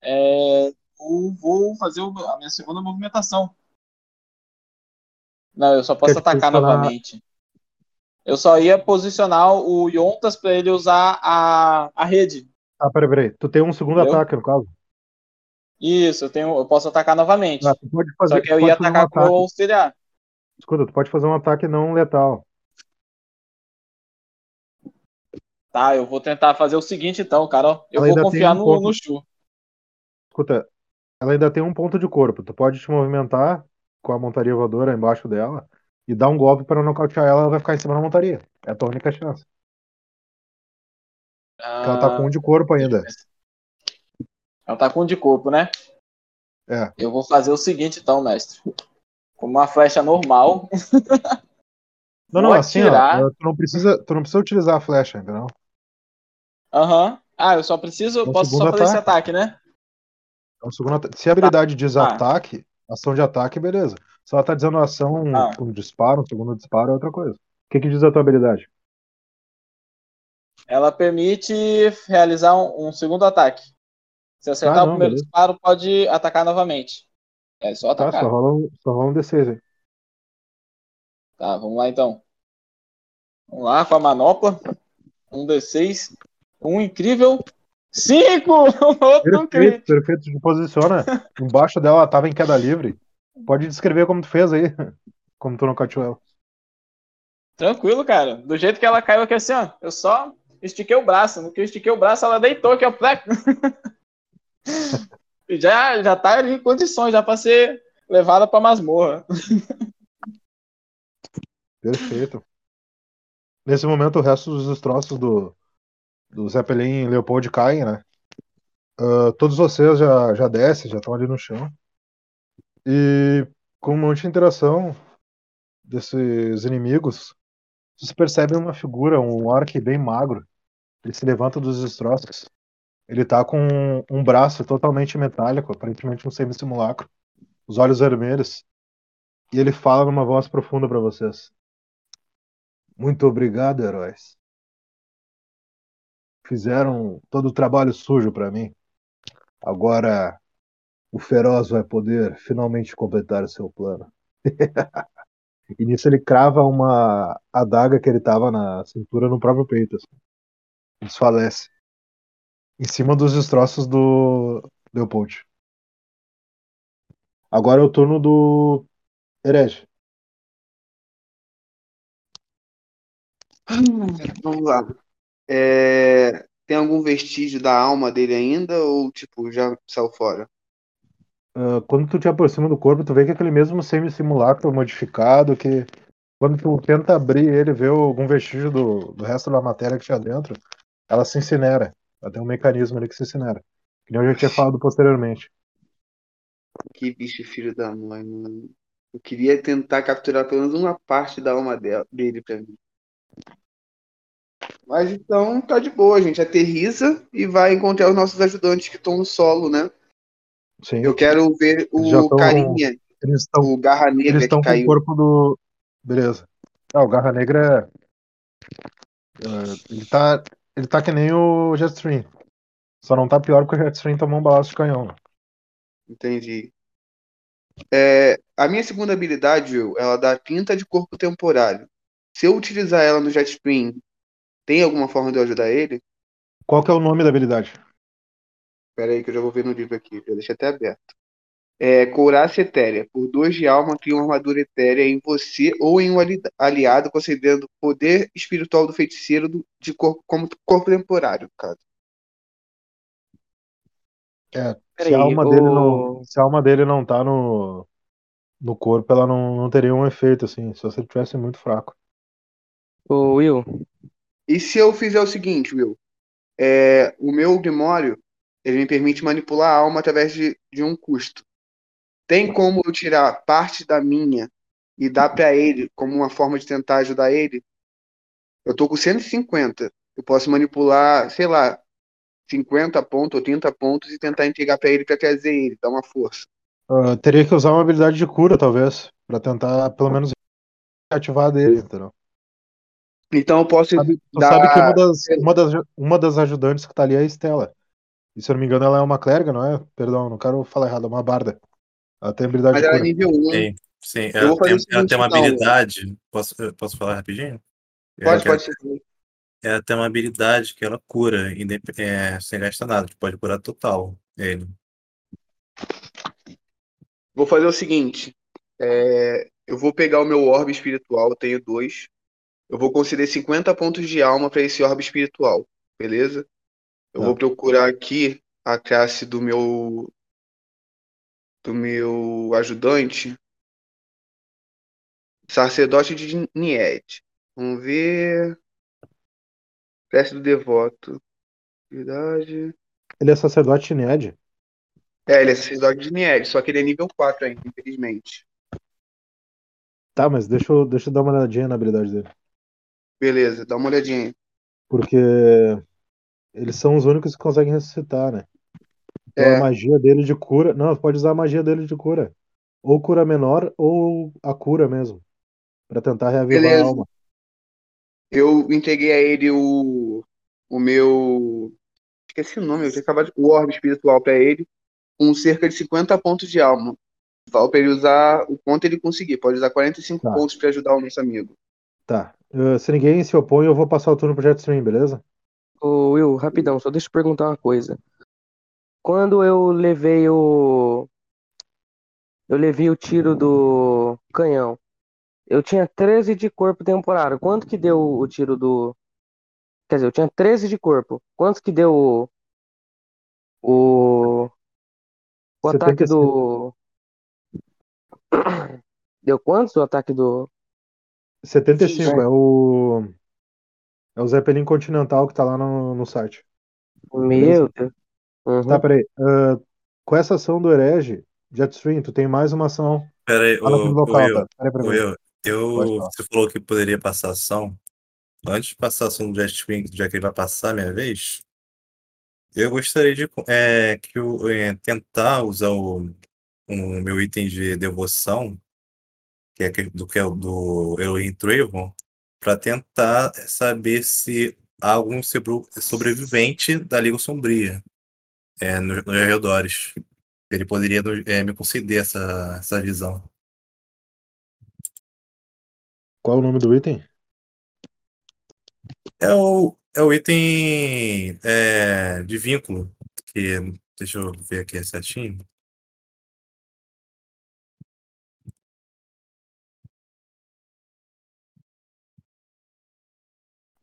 É, eu vou fazer a minha segunda movimentação. Não, eu só posso Quer atacar posicionar- novamente. Eu só ia posicionar o Yontas pra ele usar a, a rede. Ah, peraí, peraí. Tu tem um segundo Entendeu? ataque, no caso. Isso, eu, tenho, eu posso atacar novamente. Ah, pode fazer, Só que eu ia fazer um atacar com o auxiliar. Escuta, tu pode fazer um ataque não letal. Tá, eu vou tentar fazer o seguinte então, cara. Eu Ela vou confiar um no, ponto- no Chu. Escuta, ela ainda tem um ponto de corpo. Tu pode te movimentar com a montaria voadora embaixo dela e dar um golpe para nocautear ela, ela vai ficar em cima da montaria. É a tua única chance. Porque ela tá com um de corpo ainda. Ela tá com um de corpo, né? É. Eu vou fazer o seguinte então, mestre. Com uma flecha normal. *laughs* Não, não, assim, atirar. ó, tu não precisa, tu não precisa utilizar a flecha, entendeu? Aham. Ah, eu só preciso. Eu É o posso só fazer esse ataque, né? Um segundo Se a habilidade diz Tá. ataque, ação de ataque, beleza. Se ela tá dizendo ação Ah. com disparo, um segundo disparo é outra coisa. O que, que diz a tua habilidade? Ela permite realizar um, um segundo ataque. Se acertar Tá, o não, primeiro beleza. disparo, pode atacar novamente. É só Tá, atacar. só rola, um, só rola um D6 aí. Tá, vamos lá então. Vamos lá com a manopla. Um D6. Um incrível Cinco! *laughs* Outro Perfeito, perfeito. Te posiciona. Embaixo dela ela tava em queda livre. Pode descrever como tu fez aí. *laughs* Como tu nocauteou ela. Tranquilo, cara. Do jeito que ela caiu aqui assim, ó. Eu só estiquei o braço. No que eu estiquei o braço, ela deitou aqui, ó. *laughs* E já, já tá ali em condições, já pra ser levada pra masmorra. Perfeito. Nesse momento, o resto dos destroços do, do Zeppelin Leopold caem, né? Ah, todos vocês já, já descem, já estão ali no chão. E com um monte de interação desses inimigos, vocês percebem uma figura, um orc bem magro. Ele se levanta dos destroços. Ele tá com um braço totalmente metálico, aparentemente um semi-simulacro. Os olhos vermelhos. E ele fala numa voz profunda para vocês. Muito obrigado, heróis. Fizeram todo o trabalho sujo para mim. Agora o feroz vai poder finalmente completar o seu plano. *laughs* e nisso ele crava uma adaga que ele tava na cintura no próprio peito. Assim. Desfalece. Em cima dos destroços do Leopold. Agora é o turno do Herege. Vamos lá. É, Tem algum vestígio da alma dele ainda ou, tipo, já saiu fora? Ah, quando tu te aproxima do corpo, tu vê que é aquele mesmo semi-simulacro modificado que quando tu tenta abrir ele, ver algum vestígio do, do resto da matéria que tinha dentro, ela se incinera. Ela tem um mecanismo ali que se incinera. Que nem eu já tinha falado posteriormente. Que bicho filho da mãe, mano. Eu queria tentar capturar pelo menos uma parte da alma dela- dele pra mim. Mas então tá de boa, a gente aterriza e vai encontrar os nossos ajudantes que estão no solo, né? Sim. Eu quero ver Eles o tão- carinha, Eles estão o garra eles negra estão que com o caiu. corpo do. Beleza. Ah, o Garra Negra é... é, Ele tá. Ele tá que nem o Jetstream. Só não tá pior porque o Jetstream tomou um balaço de canhão. né? Entendi. É, a minha segunda habilidade, Will, ela dá tinta de corpo temporário. Se eu utilizar ela no Jetstream, tem alguma forma de eu ajudar ele? Qual que é o nome da habilidade? Espera aí que eu já vou ver no livro aqui. Eu deixei até aberto. É, Couraça Etérea. Por dois de alma, cria uma armadura etérea em você ou em um ali- aliado, concedendo poder espiritual do feiticeiro do- de corpo, como corpo temporário, cara. É, se a alma dele não, o... se a alma dele não tá no, no corpo, ela não, não teria um efeito, assim, se você tivesse muito fraco. o Will, E se eu fizer o seguinte, Will? É, o meu Grimório, ele me permite manipular a alma através de, de um custo. Tem como eu tirar parte da minha e dar pra ele como uma forma de tentar ajudar ele? Eu tô com 150. Eu posso manipular, sei lá, 50 pontos ou 30 pontos e tentar entregar pra ele pra trazer ele, dar uma força. Ah, teria que usar uma habilidade de cura, talvez, pra tentar, pelo menos, ativar dele, entendeu? Então eu posso Sabe, dar. sabe que uma das, uma, das, uma das ajudantes que tá ali é a Estela. E se eu não me engano, ela é uma clériga, não é? Perdão, não quero falar errado, é uma barda. Ela tem habilidade Mas ela é nível 1. Sim, sim. Ela tem, ela tem uma então. habilidade. Posso, posso falar rapidinho? Pode, pode ser. Ela tem uma habilidade que ela cura indep- é, sem gastar nada. Tu pode curar total ele. Vou fazer o seguinte. é, eu vou pegar o meu orbe espiritual, eu tenho dois. Eu vou conceder 50 pontos de alma para esse orbe espiritual, beleza? Eu Tá. vou procurar aqui a classe do meu do meu ajudante, sacerdote de Nied. Vamos ver. Classe do devoto. Verdade. Ele é sacerdote Ned. É, ele é sacerdote de Nied, só que ele é nível 4 ainda, infelizmente. Tá, mas deixa eu, deixa eu dar uma olhadinha na habilidade dele. Beleza, dá uma olhadinha. Porque eles são os únicos que conseguem ressuscitar, né? Então É. a magia dele de cura. Não, pode usar a magia dele de cura. Ou cura menor, ou a cura mesmo. Pra tentar reavivar Beleza. a alma. Eu entreguei a ele o, o meu. Esqueci o nome, eu tinha acabado de. O orbe espiritual pra ele, com cerca de 50 pontos de alma. Pra ele usar o quanto ele conseguir. Pode usar 45 Tá. pontos pra ajudar o nosso amigo. Tá. Uh, se ninguém se opõe, eu vou passar o turno pro Jetstream, beleza? Ô, Will, rapidão, só deixa eu perguntar uma coisa. Quando eu levei o. Eu levei o tiro do canhão. Eu tinha 13 de corpo temporário. Quanto que deu o tiro do. Quer dizer, eu tinha 13 de corpo. Quanto que deu o. O. O ataque 75. do. *coughs* Deu quantos o ataque do. 75 Sim. é o. É o Zeppelin Continental que tá lá no, no site. Meu Deus. Uhum. Tá, peraí. ah, com essa ação do herege, Jetstream, tu tem mais uma ação Pera aí, lá naquele ô, ô, local, Will, tá? Peraí, peraí, peraí. Pode eu, falar. você falou que poderia passar ação. Antes de passar a ação do Jetstream, já que ele vai passar a minha vez, eu gostaria de é, que eu, é, tentar usar o, o meu item de devoção, que é do que é do Elohim Trayvon, para tentar saber se há algum sobrevivente da Liga Sombria é, nos, nos arredores. Ele poderia é, me conceder essa, essa visão. Qual é o nome do item? É o, é o item é, de vínculo, que deixa eu ver aqui certinho.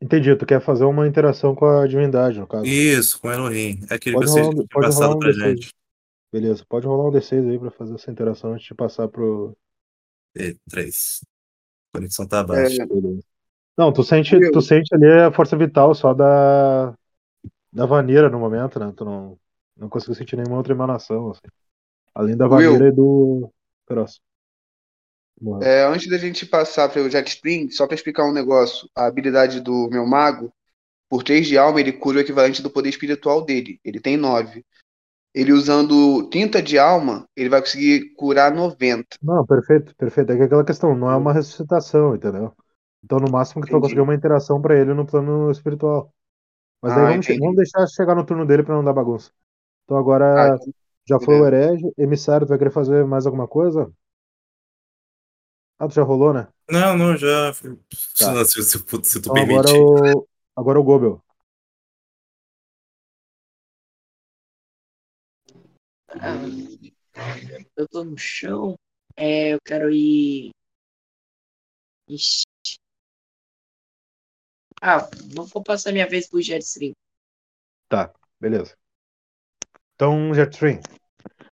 Entendi, tu quer fazer uma interação com a divindade, no caso. Isso, com Elohim. É aquele Pode que você rolar um- pode rolar um pra D6. gente. Beleza, pode rolar um D6 aí pra fazer essa interação antes de passar pro. E, três. A conexão tá baixa. É, Beleza. Não, tu sente, tu sente ali a força vital só da. Da vaneira no momento, né? Tu não, não conseguiu sentir nenhuma outra emanação, assim. Além da vaneira e do. Próximo. É, antes da gente passar para o Jack Spring, só para explicar um negócio, a habilidade do meu mago, por 3 de alma, ele cura o equivalente do poder espiritual dele. Ele tem 9. Ele usando 30 de alma, ele vai conseguir curar 90. Não, perfeito, perfeito. É que aquela questão, não é uma ressuscitação, entendeu? Então, no máximo que tu conseguir uma interação pra ele no plano espiritual. Mas Ah, vamos, che- entendi. vamos deixar chegar no turno dele pra não dar bagunça. Então Ah, agora então, já foi o herege, emissário, tu vai querer fazer mais alguma coisa? Ah, tu já rolou, né? Não, não, já. Tá. Se, se, se, se tu Então agora o. Agora o Gobel. Ah, eu tô no chão. É, eu quero ir. Ixi. Ah, não vou passar minha vez pro Jetstream. Tá, beleza. Então, Jetstream,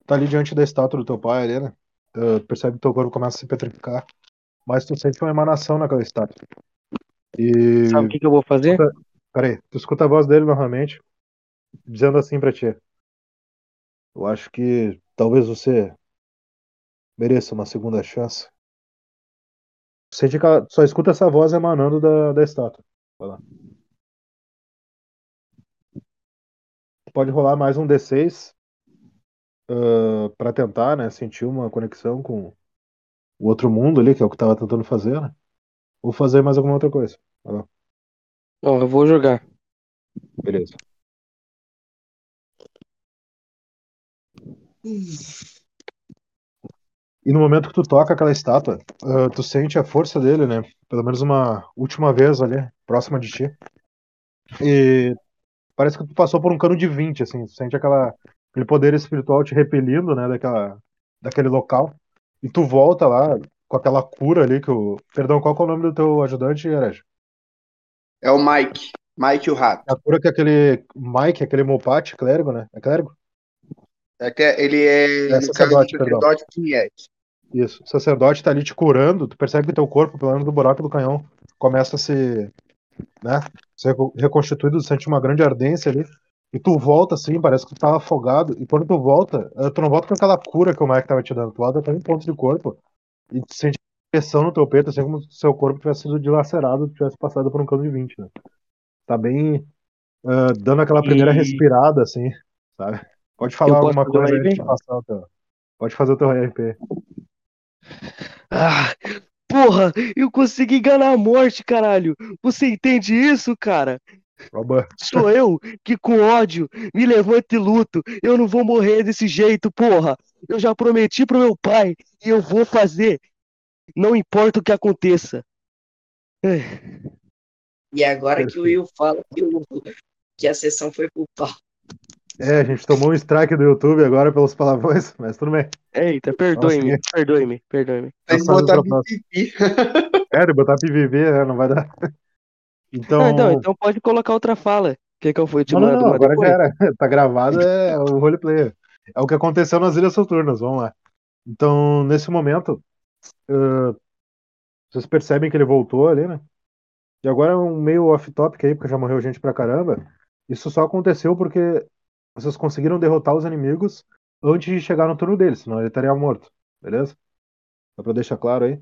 tá ali diante da estátua do teu pai ali, né? Tu percebe que teu corpo começa a se petrificar, mas tu sente uma emanação naquela estátua. E. Sabe o que, que eu vou fazer? Escuta- Peraí, tu escuta a voz dele novamente, dizendo assim pra ti. Eu acho que talvez você mereça uma segunda chance. Sente que ela- só escuta essa voz emanando da, da estátua. Vai lá. Pode rolar mais um D6 ah, pra tentar, né, sentir uma conexão com o outro mundo ali, que é o que tava tentando fazer, né? Ou fazer mais alguma outra coisa. Vai lá. Não, eu vou jogar. Beleza. E no momento que tu toca aquela estátua, ah, tu sente a força dele, né? Pelo menos uma última vez ali, próxima de ti. E parece que tu passou por um cano de 20, assim. Tu sente aquela, aquele poder espiritual te repelindo, né? Daquela, daquele local. E tu volta lá com aquela cura ali que o. Perdão, qual é o nome do teu ajudante, Herege? É o Mike. Mike o Rato. A cura que é aquele Mike, aquele Mopate, clérigo, né? É clérigo? É que ele é, É caso sacerdote, perdão. Isso. O sacerdote tá ali te curando, tu percebe que teu corpo, pelo menos do buraco do canhão, começa a se, né, reco- reconstituído, tu sente uma grande ardência ali, e tu volta assim, parece que tu tava afogado, e quando tu volta, eh, tu não volta com aquela cura que o Mike tava te dando, tu volta com um ponto de corpo, e tu sente pressão no teu peito, assim como se seu corpo tivesse sido dilacerado, tivesse passado por um cano de 20, né. Tá bem, eh, dando aquela primeira E- respirada, assim, sabe. Pode falar alguma um coisa de passar o teu... Pode fazer o teu RP. Ah, porra, eu consegui enganar a morte, caralho. Você entende isso, cara? Sou eu que com ódio me levanto e luto. Eu não vou morrer desse jeito, porra. Eu já prometi pro meu pai e eu vou fazer. Não importa o que aconteça. E agora que o. Will fala que o que a sessão foi pro pau. É, a gente tomou um strike do YouTube agora pelos palavrões, *laughs* mas tudo bem. Eita, perdoe-me, perdoe-me, perdoe-me. Tem que *laughs* botar pipi. É, botar PVV, né? Não vai dar. Então. Ah, então, então pode colocar outra fala. Quer que eu fui te Não, não, não, uma agora depois? já era. *laughs* Tá gravado, é o roleplay. É o que aconteceu nas Ilhas Soturnas, vamos lá. Então, nesse momento, ah, vocês percebem que ele voltou ali, né? E agora é um meio off-topic aí, porque já morreu gente pra caramba. Isso só aconteceu porque vocês conseguiram derrotar os inimigos antes de chegar no turno dele, senão ele estaria morto, beleza? Só pra deixar claro aí.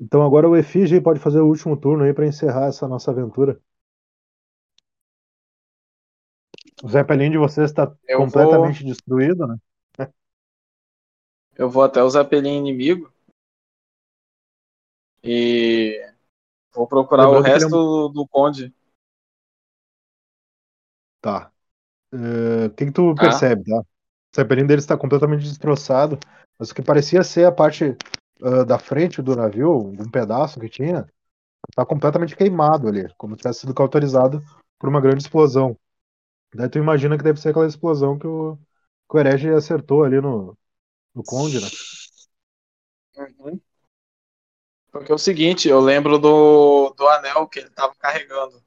Então agora o Efígie pode fazer o último turno aí pra encerrar essa nossa aventura. O Zeppelin de vocês está completamente destruído, né? Eu vou até o Zeppelin inimigo. E vou procurar o Lembrando ele é resto do Conde. Tá. Eh, O que, que tu Ah. percebe, tá? O Zeppelin dele está completamente destroçado, mas o que parecia ser a parte ah, da frente do navio, um pedaço que tinha, tá completamente queimado ali, como se tivesse sido cauterizado por uma grande explosão. Daí tu imagina que deve ser aquela explosão que o, que o herege acertou ali no, no Conde, né? Uhum. Porque é o seguinte, eu lembro do, do anel que ele tava carregando.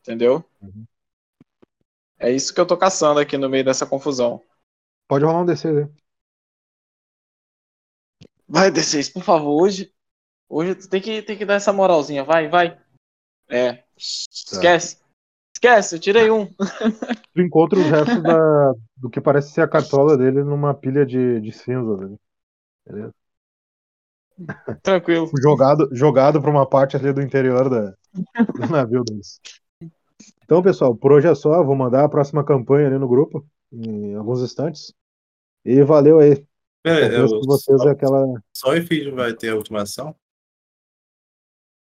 Entendeu? Uhum. É isso que eu tô caçando aqui no meio dessa confusão. Pode rolar um DC aí. Vai, *laughs* D6, por favor, hoje. Hoje tu tem que, tem que dar essa moralzinha. Vai, vai. É. Esquece. Esquece, eu tirei um. *laughs* Tu encontra os restos da, do que parece ser a cartola dele numa pilha de, de cinzas. ali. Beleza? Tranquilo. *laughs* Jogado, jogado para uma parte ali do interior da, do navio deles. Então, pessoal, por hoje é só. Vou mandar a próxima campanha ali no grupo, em alguns instantes. E valeu aí. É, eu, que vocês só, é aquela. só o Efígio vai ter a ultimação?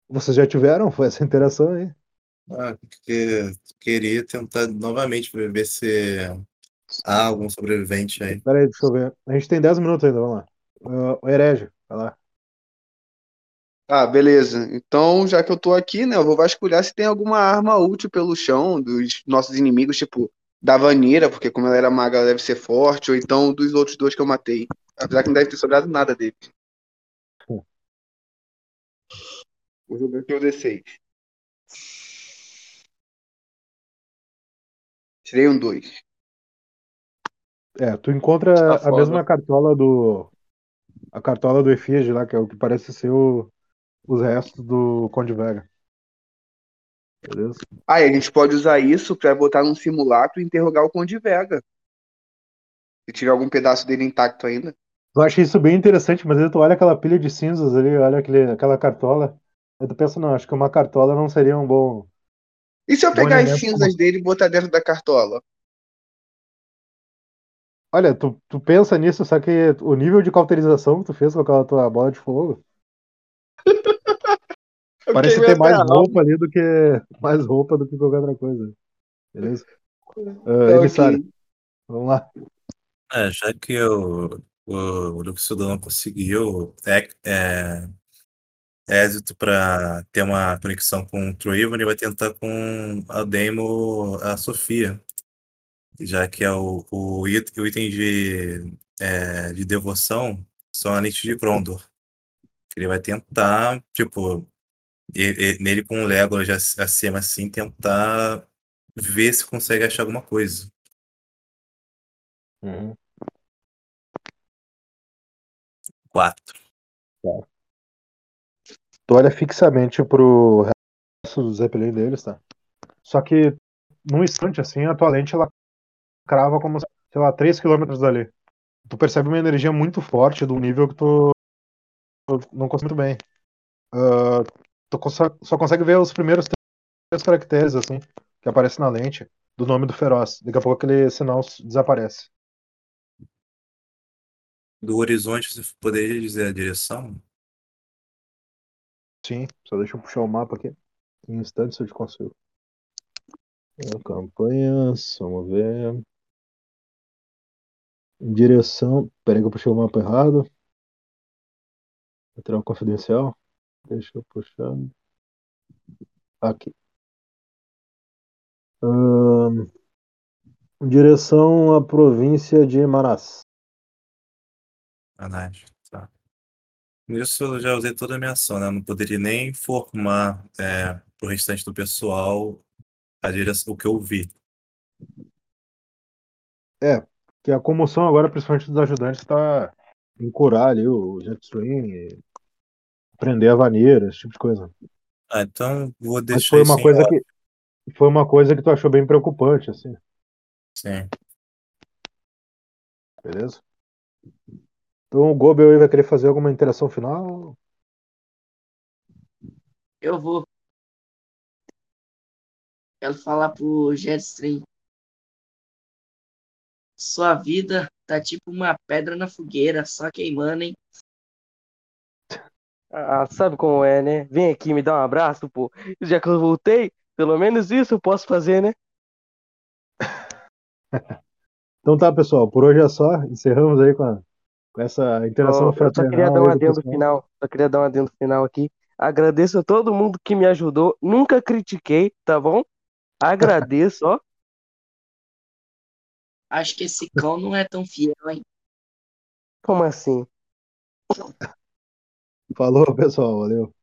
Vocês já tiveram? Foi essa interação aí. Ah, porque queria tentar novamente ver se há algum sobrevivente aí. Pera aí, deixa eu ver. A gente tem 10 minutos ainda, vamos lá. Ah, o Herege, vai lá. Ah, beleza. Então, já que eu tô aqui, né, eu vou vasculhar se tem alguma arma útil pelo chão dos nossos inimigos, tipo da Vanira, porque como ela era maga, ela deve ser forte, ou então dos outros dois que eu matei. Apesar que não deve ter sobrado nada dele. Vou jogar aqui o D6. Tirei um 2. É, tu encontra Tá a foda. mesma cartola do. A cartola do Efígie lá, que é o que parece ser o- os restos do Conde Vega. Beleza? Ah, e a gente pode usar isso pra botar num simulacro e interrogar o Conde Vega. Se tiver algum pedaço dele intacto ainda. Eu achei isso bem interessante, mas aí tu olha aquela pilha de cinzas ali, olha aquele, aquela cartola. Aí tu pensa, não, acho que uma cartola não seria um bom. E se eu pegar as cinzas dele e botar dentro da cartola? Olha, tu, tu pensa nisso, só que o nível de cauterização que tu fez com aquela tua bola de fogo. Eu Parece ter mais roupa ali do que. Mais roupa do que qualquer outra coisa. Beleza? Uh, Tá emissário, ok. vamos lá. É, já que o, o Luxudo não conseguiu é, é, êxito para ter uma conexão com o Troivan, ele vai tentar com a Demo a Sofia. Já que é o, o, it- o item de, é, de devoção são a lente de Grondor. Ele vai tentar, tipo, nele com o Legolas acima assim, tentar ver se consegue achar alguma coisa. Uhum. Quatro. Tu olha fixamente pro resto do Zeppelin deles, tá? Só que num instante assim, a tua lente ela crava como, sei lá, 3 km dali. Tu percebe uma energia muito forte do nível que tu tu não consegue muito bem. Ah, consa- só consegue ver os primeiros três caracteres assim que aparecem na lente do nome do feroz. Daqui a pouco aquele sinal desaparece. Do horizonte, você poderia dizer a direção? Sim, só deixa eu puxar o mapa aqui. Em instantes eu te consigo. Campanhas, vamos ver. Direção. Peraí que eu puxei o mapa errado. Material confidencial. Deixa eu puxar. Aqui. Ahn, direção à província de Manaus. Anás, tá. Nisso eu já usei toda a minha ação, né? Eu não poderia nem informar é, pro restante do pessoal a direção, o que eu vi. Que a comoção agora, principalmente dos ajudantes, está em curar ali o Jetstream, e prender a vaneira, esse tipo de coisa. Ah, então vou Mas deixar foi isso uma coisa que foi uma coisa que tu achou bem preocupante, assim, sim. beleza? Então o Gobel aí vai querer fazer alguma interação final? Eu vou. Quero falar pro Jetstream. Sua vida tá tipo uma pedra na fogueira, só queimando, hein? Ah, sabe como é, né? Vem aqui me dar um abraço, pô. Já que eu voltei, pelo menos isso eu posso fazer, né? *laughs* Então tá, pessoal, por hoje é só. Encerramos aí com, a- com essa interação Ó, eu só queria fraternal dar um adendo final. Só queria dar um adendo final aqui. Agradeço a todo mundo que me ajudou. Nunca critiquei, tá bom? Agradeço, ó. *laughs* Acho que esse cão não é tão fiel, hein? Como assim? Falou, pessoal, valeu.